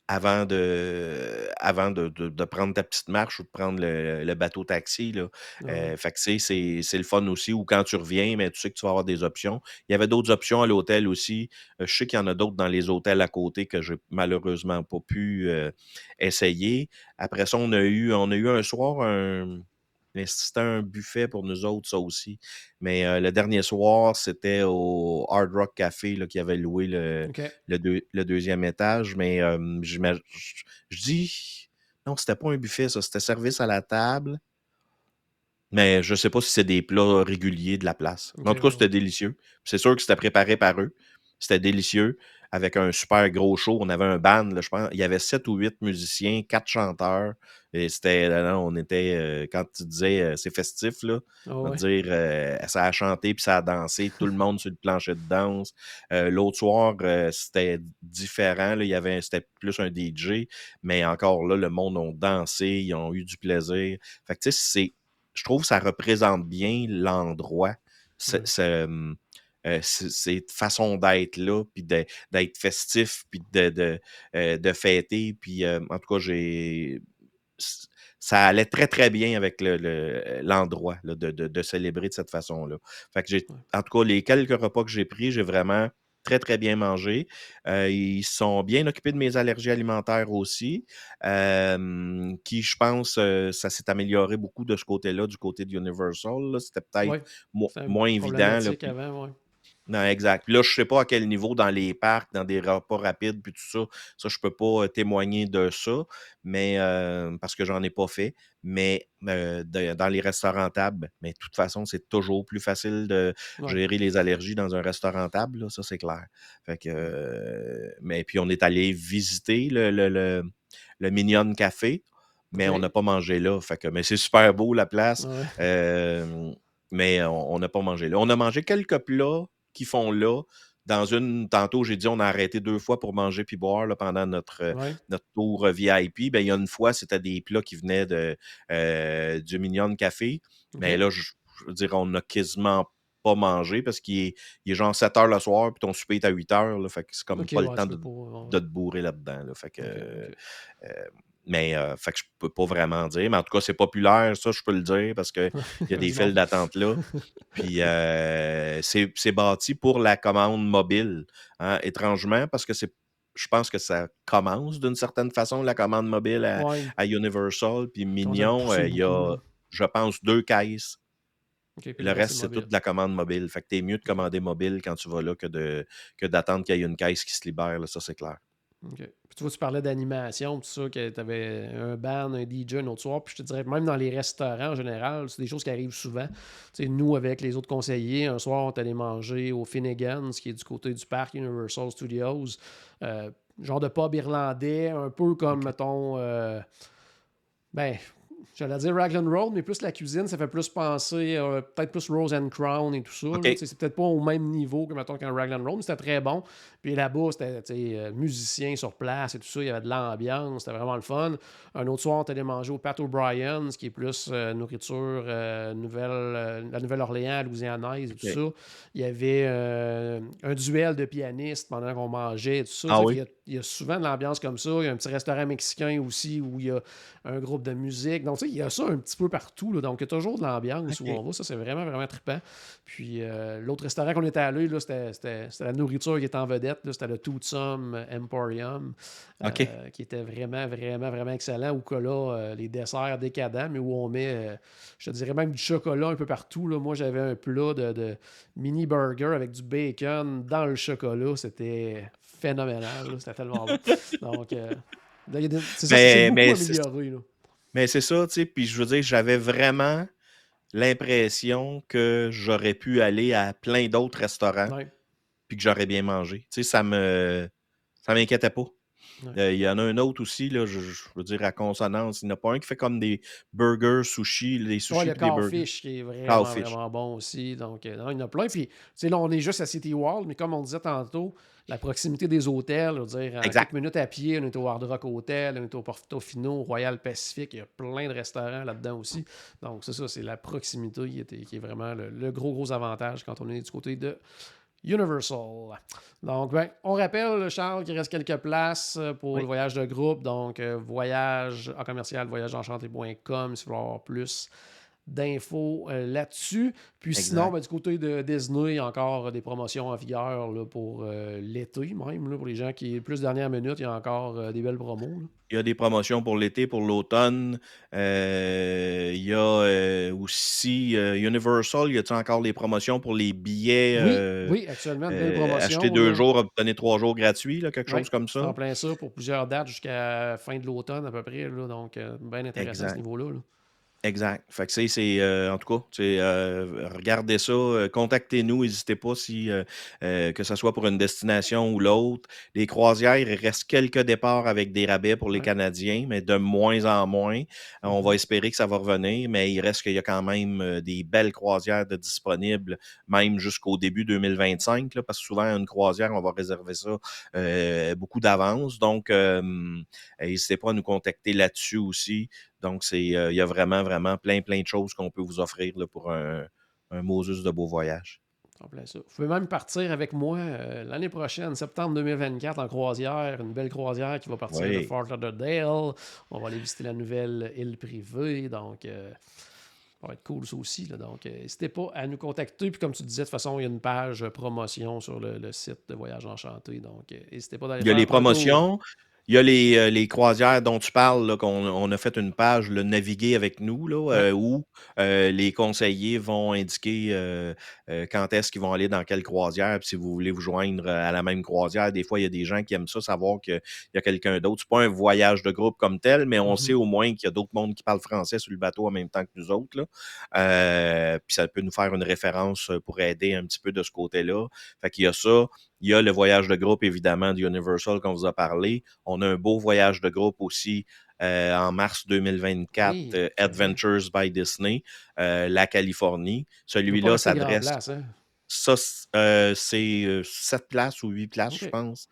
Speaker 2: avant de, avant de, de- de prendre ta petite marche ou de prendre le, le bateau taxi. Là.
Speaker 1: Ouais.
Speaker 2: Euh, fait que, tu sais, c'est c'est le fun aussi. Ou quand tu reviens, mais tu sais que tu vas avoir des options. Il y avait d'autres options à l'hôtel aussi. Euh, je sais qu'il y en a d'autres dans les hôtels à côté que j'ai malheureusement pas pu euh, essayer. Après ça, on a eu, on a eu un soir un. Mais C'était un buffet pour nous autres, ça aussi. Mais euh, le dernier soir, c'était au Hard Rock Café là, qui avait loué le, le, deux- le deuxième étage. Mais euh, je je dis, non, c'était pas un buffet, ça, c'était service à la table. Mais je sais pas si c'est des plats réguliers de la place. En tout cas,
Speaker 1: ouais.
Speaker 2: c'était délicieux. C'est sûr que c'était préparé par eux. C'était délicieux. Avec un super gros show. On avait un band, là, je pense. Il y avait sept ou huit musiciens, quatre chanteurs. Et c'était. là, on était. euh, quand tu disais euh, c'est festif, là. On va
Speaker 1: ouais.
Speaker 2: dire, euh, ça a chanté puis ça a dansé, tout le monde sur le plancher de danse. L'autre soir, c'était différent. Là, il y avait, c'était plus un DJ, mais encore là, le monde a dansé, ils ont eu du plaisir. Fait que tu sais, c'est, je trouve que ça représente bien l'endroit. C'est,
Speaker 1: Ouais.
Speaker 2: Euh, cette façon d'être là, puis de- d'être festif, puis de, de, euh, de fêter. Puis euh, en tout cas, j'ai ça allait très, très bien avec le- le- l'endroit là, de, de- de célébrer de cette façon-là. Fait que j'ai,
Speaker 1: Ouais.
Speaker 2: en tout cas, les quelques repas que j'ai pris, j'ai vraiment très, très bien mangé. Euh, ils sont bien occupés de mes allergies alimentaires aussi, euh, qui, je pense, euh, ça s'est amélioré beaucoup de ce côté-là, du côté de Universal. C'était peut-être
Speaker 1: Ouais.
Speaker 2: mo-
Speaker 1: C'était
Speaker 2: moins évident. là,
Speaker 1: problématique
Speaker 2: puis-
Speaker 1: avant, ouais.
Speaker 2: Non, exact. Puis là, je sais pas à quel niveau dans les parcs, dans des repas rapides, puis tout ça. Ça, je peux pas euh, témoigner de ça, mais euh, parce que j'en ai pas fait. Mais euh, de- dans les restaurants tables, mais de toute façon, c'est toujours plus facile de
Speaker 1: Ouais.
Speaker 2: gérer les allergies dans un restaurant table, là, ça c'est clair. Fait que, euh, mais puis on est allé visiter le, le, le, le Minion Café, mais on n'a pas mangé là. Fait que, mais c'est super beau la place.
Speaker 1: Ouais.
Speaker 2: Mais on n'a pas mangé là. On a mangé quelques plats qui font là. Dans une, tantôt, j'ai dit on a arrêté deux fois pour manger puis boire là, pendant notre, euh,
Speaker 1: Ouais.
Speaker 2: notre tour euh, VIP. Ben, il y a une fois, c'était des plats qui venaient de, euh, du Mignon Café. Mais
Speaker 1: Ok.
Speaker 2: là, je, je veux dire, on n'a quasiment pas mangé parce qu'il est, il est genre 7 heures le soir, puis ton souper est à 8 heures. Là, fait que c'est comme pas le temps de, de te bourrer là-dedans. Là, fait que, euh, mais euh, fait que je peux pas vraiment dire. Mais en tout cas, c'est populaire, ça, je peux le dire, parce qu'il y a des files d'attente là. Puis euh, c'est bâti pour la commande mobile, hein, étrangement, parce que c'est. Je pense que ça commence d'une certaine façon, la commande mobile à,
Speaker 1: Ouais.
Speaker 2: à Universal. Puis Mignon, euh, il y a, je pense, deux caisses.
Speaker 1: Puis
Speaker 2: le reste, c'est toute de la commande mobile. Fait que t'es mieux de commander mobile quand tu vas là que de que d'attendre qu'il y ait une caisse qui se libère. Là, ça, c'est clair.
Speaker 1: Puis tu vois, tu parlais d'animation, tout ça, que tu avais un band, un DJ un autre soir. Puis je te dirais, même dans les restaurants en général, c'est des choses qui arrivent souvent. Tu sais, nous, avec les autres conseillers, un soir, on est allé manger au Finnegan's, qui est du côté du parc Universal Studios. Euh, genre de pub irlandais, un peu comme, mettons, euh, ben, j'allais dire Raglan Road, mais plus la cuisine, ça fait plus penser, euh, peut-être plus Rose and Crown et tout ça. C'est peut-être pas au même niveau que, mettons, qu'un Raglan Road, mais c'était très bon. Puis là-bas, c'était euh, musiciens sur place et tout ça. Il y avait de l'ambiance. C'était vraiment le fun. Un autre soir, on allé manger au Pat O'Brien's, qui est plus euh, nourriture euh, nouvelle, euh, la Nouvelle-Orléans, louisianaise et tout ça. Il y avait un duel de pianistes pendant qu'on mangeait et tout ça.
Speaker 2: Ah
Speaker 1: Tu sais,
Speaker 2: oui?
Speaker 1: il, y a, il y a souvent de l'ambiance comme ça. Il y a un petit restaurant mexicain aussi où il y a un groupe de musique. Donc, tu sais, il y a ça un petit peu partout. là. Donc, il y a toujours de l'ambiance où on va. Ça, c'est vraiment, vraiment trippant. Puis, euh, l'autre restaurant qu'on était allé, là, c'était, c'était- c'était la nourriture qui était en vedette. là. C'était le Toothsome Emporium, euh, qui était vraiment, vraiment, vraiment excellent. Où que là, les desserts décadents, mais où on met, euh, je te dirais même du chocolat un peu partout. Là. Moi, j'avais un plat de, de mini burger avec du bacon dans le chocolat. C'était phénoménal. C'était tellement bon. Donc, euh, c'est ça,
Speaker 2: Mais-
Speaker 1: c'est beaucoup
Speaker 2: mais
Speaker 1: amélioré. là.
Speaker 2: Mais c'est ça, tu sais. Puis je veux dire, j'avais vraiment l'impression que j'aurais pu aller à plein d'autres restaurants
Speaker 1: Ouais.
Speaker 2: puis que j'aurais bien mangé. Tu sais, ça me ça m'inquiétait pas.
Speaker 1: Ouais.
Speaker 2: Euh, Il y en a un autre aussi, là, je, je veux dire à consonance. Il n'y en a pas un qui fait comme des burgers sushi, les sushis
Speaker 1: Ouais, le
Speaker 2: des burgers.
Speaker 1: Cowfish qui est vraiment, bon aussi. Donc, euh, non, il y en a plein. Puis, là, on est juste à City World, mais comme on disait tantôt, la proximité des hôtels. Je veux dire, en quelques minutes à pied, on est au Hard Rock Hotel, on est au Portofino, Royal Pacific. Il y a plein de restaurants là-dedans aussi. Donc, c'est ça, c'est la proximité qui est, qui est vraiment le, le gros, gros avantage quand on est du côté de Universal. Donc, ben, on rappelle, Charles, qu'il reste quelques places euh, pour
Speaker 2: Oui.
Speaker 1: le voyage de groupe. Donc, euh, voyage en commercial, voyageenchanté.com si vous voulez avoir plus d'infos euh, là-dessus. Puis
Speaker 2: Exact.
Speaker 1: sinon, ben, du côté de Disney, il y a encore des promotions en vigueur là, pour euh, l'été même. là, pour les gens qui, plus dernière minute, il y a encore euh, des belles promos. là.
Speaker 2: Il y a des promotions pour l'été, pour l'automne. Il y a aussi Universal. Y a-t-il encore des promotions pour les billets?
Speaker 1: Oui, oui, actuellement, de belles
Speaker 2: euh,
Speaker 1: promotions.
Speaker 2: acheter deux jours, obtenir trois jours gratuits, là, quelque chose comme ça.
Speaker 1: En plein ça pour plusieurs dates jusqu'à la fin de l'automne à peu près. Donc, bien intéressant à ce niveau-là. là.
Speaker 2: Exact. Fait que c'est, euh, en tout cas, euh, regardez ça, euh, contactez-nous, n'hésitez pas si que ce soit pour une destination ou l'autre. Les croisières, il reste quelques départs avec des rabais pour les. Canadiens, mais de moins en moins. On va espérer que ça va revenir, mais il reste qu'il y a quand même des belles croisières de disponibles, même jusqu'au début 2025, là, parce que souvent, une croisière, on va réserver ça beaucoup d'avance. Donc, n'hésitez pas à nous contacter là-dessus aussi. Donc, c'est, euh, il y a vraiment, vraiment plein, plein de choses qu'on peut vous offrir là, pour un, un Moses de beau voyage.
Speaker 1: Vous pouvez même partir avec moi euh, l'année prochaine, septembre 2024, en croisière, une belle croisière qui va partir de. Fort Lauderdale. On va aller visiter la nouvelle île privée. Donc, euh, ça va être cool ça aussi. là. Donc, euh, n'hésitez pas à nous contacter. Puis, comme tu disais, de toute façon, il y a une page promotion sur le, le site de Voyage Enchanté. Donc, n'hésitez pas d'aller
Speaker 2: Il y a les
Speaker 1: tour.
Speaker 2: Il y a les, euh, les croisières dont tu parles, là, qu'on on a fait une page, le Naviguer avec nous, là, euh, où euh, les conseillers vont indiquer euh, quand est-ce qu'ils vont aller dans quelle croisière, puis si vous voulez vous joindre à la même croisière. Des fois, il y a des gens qui aiment ça, savoir qu'il y a quelqu'un d'autre. C'est pas un voyage de groupe comme tel, mais on
Speaker 1: Mhm.
Speaker 2: sait au moins qu'il y a d'autres mondes qui parlent français sur le bateau en même temps que nous autres. Là. Puis ça peut nous faire une référence pour aider un petit peu de ce côté-là. Fait qu'il y a ça. Il y a le voyage de groupe, évidemment, de Universal qu'on vous a parlé. On a un beau voyage de groupe aussi euh, en mars 2024,
Speaker 1: Oui,
Speaker 2: euh. Adventures by Disney, euh, la Californie. Celui-là s'adresse.
Speaker 1: hein?
Speaker 2: Ça, c'est euh, sept places ou huit places, je pense.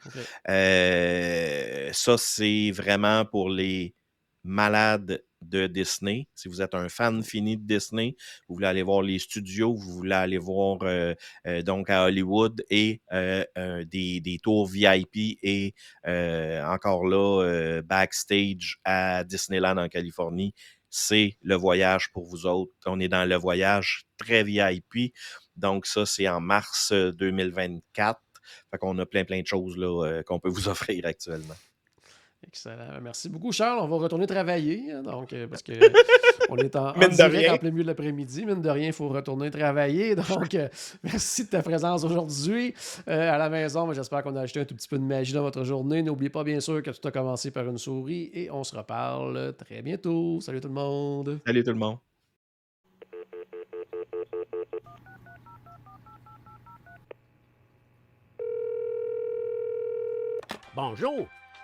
Speaker 2: Ça, c'est vraiment pour les malades de Disney. Si vous êtes un fan fini de Disney, vous voulez aller voir les studios, vous voulez aller voir euh, euh, donc à Hollywood et euh, des, des tours VIP et encore là, backstage à Disneyland en Californie. C'est le voyage pour vous autres. On est dans le voyage très VIP. Donc, ça, c'est en mars euh, 2024. Fait qu'on a plein, plein de choses là, qu'on peut vous offrir actuellement.
Speaker 1: Excellent. Merci beaucoup, Charles. On va retourner travailler, hein, donc, euh, parce que on est en, en
Speaker 2: Mine de
Speaker 1: direct
Speaker 2: rien.
Speaker 1: en plein milieu de l'après-midi. Mine de rien, il faut retourner travailler. Donc, euh, merci de ta présence aujourd'hui euh, à la maison. Mais J'espère qu'on a ajouté un tout petit peu de magie dans votre journée. N'oubliez pas, bien sûr, que tout a commencé par une souris et on se reparle très bientôt. Salut tout le monde.
Speaker 2: Salut tout le monde.
Speaker 3: Bonjour,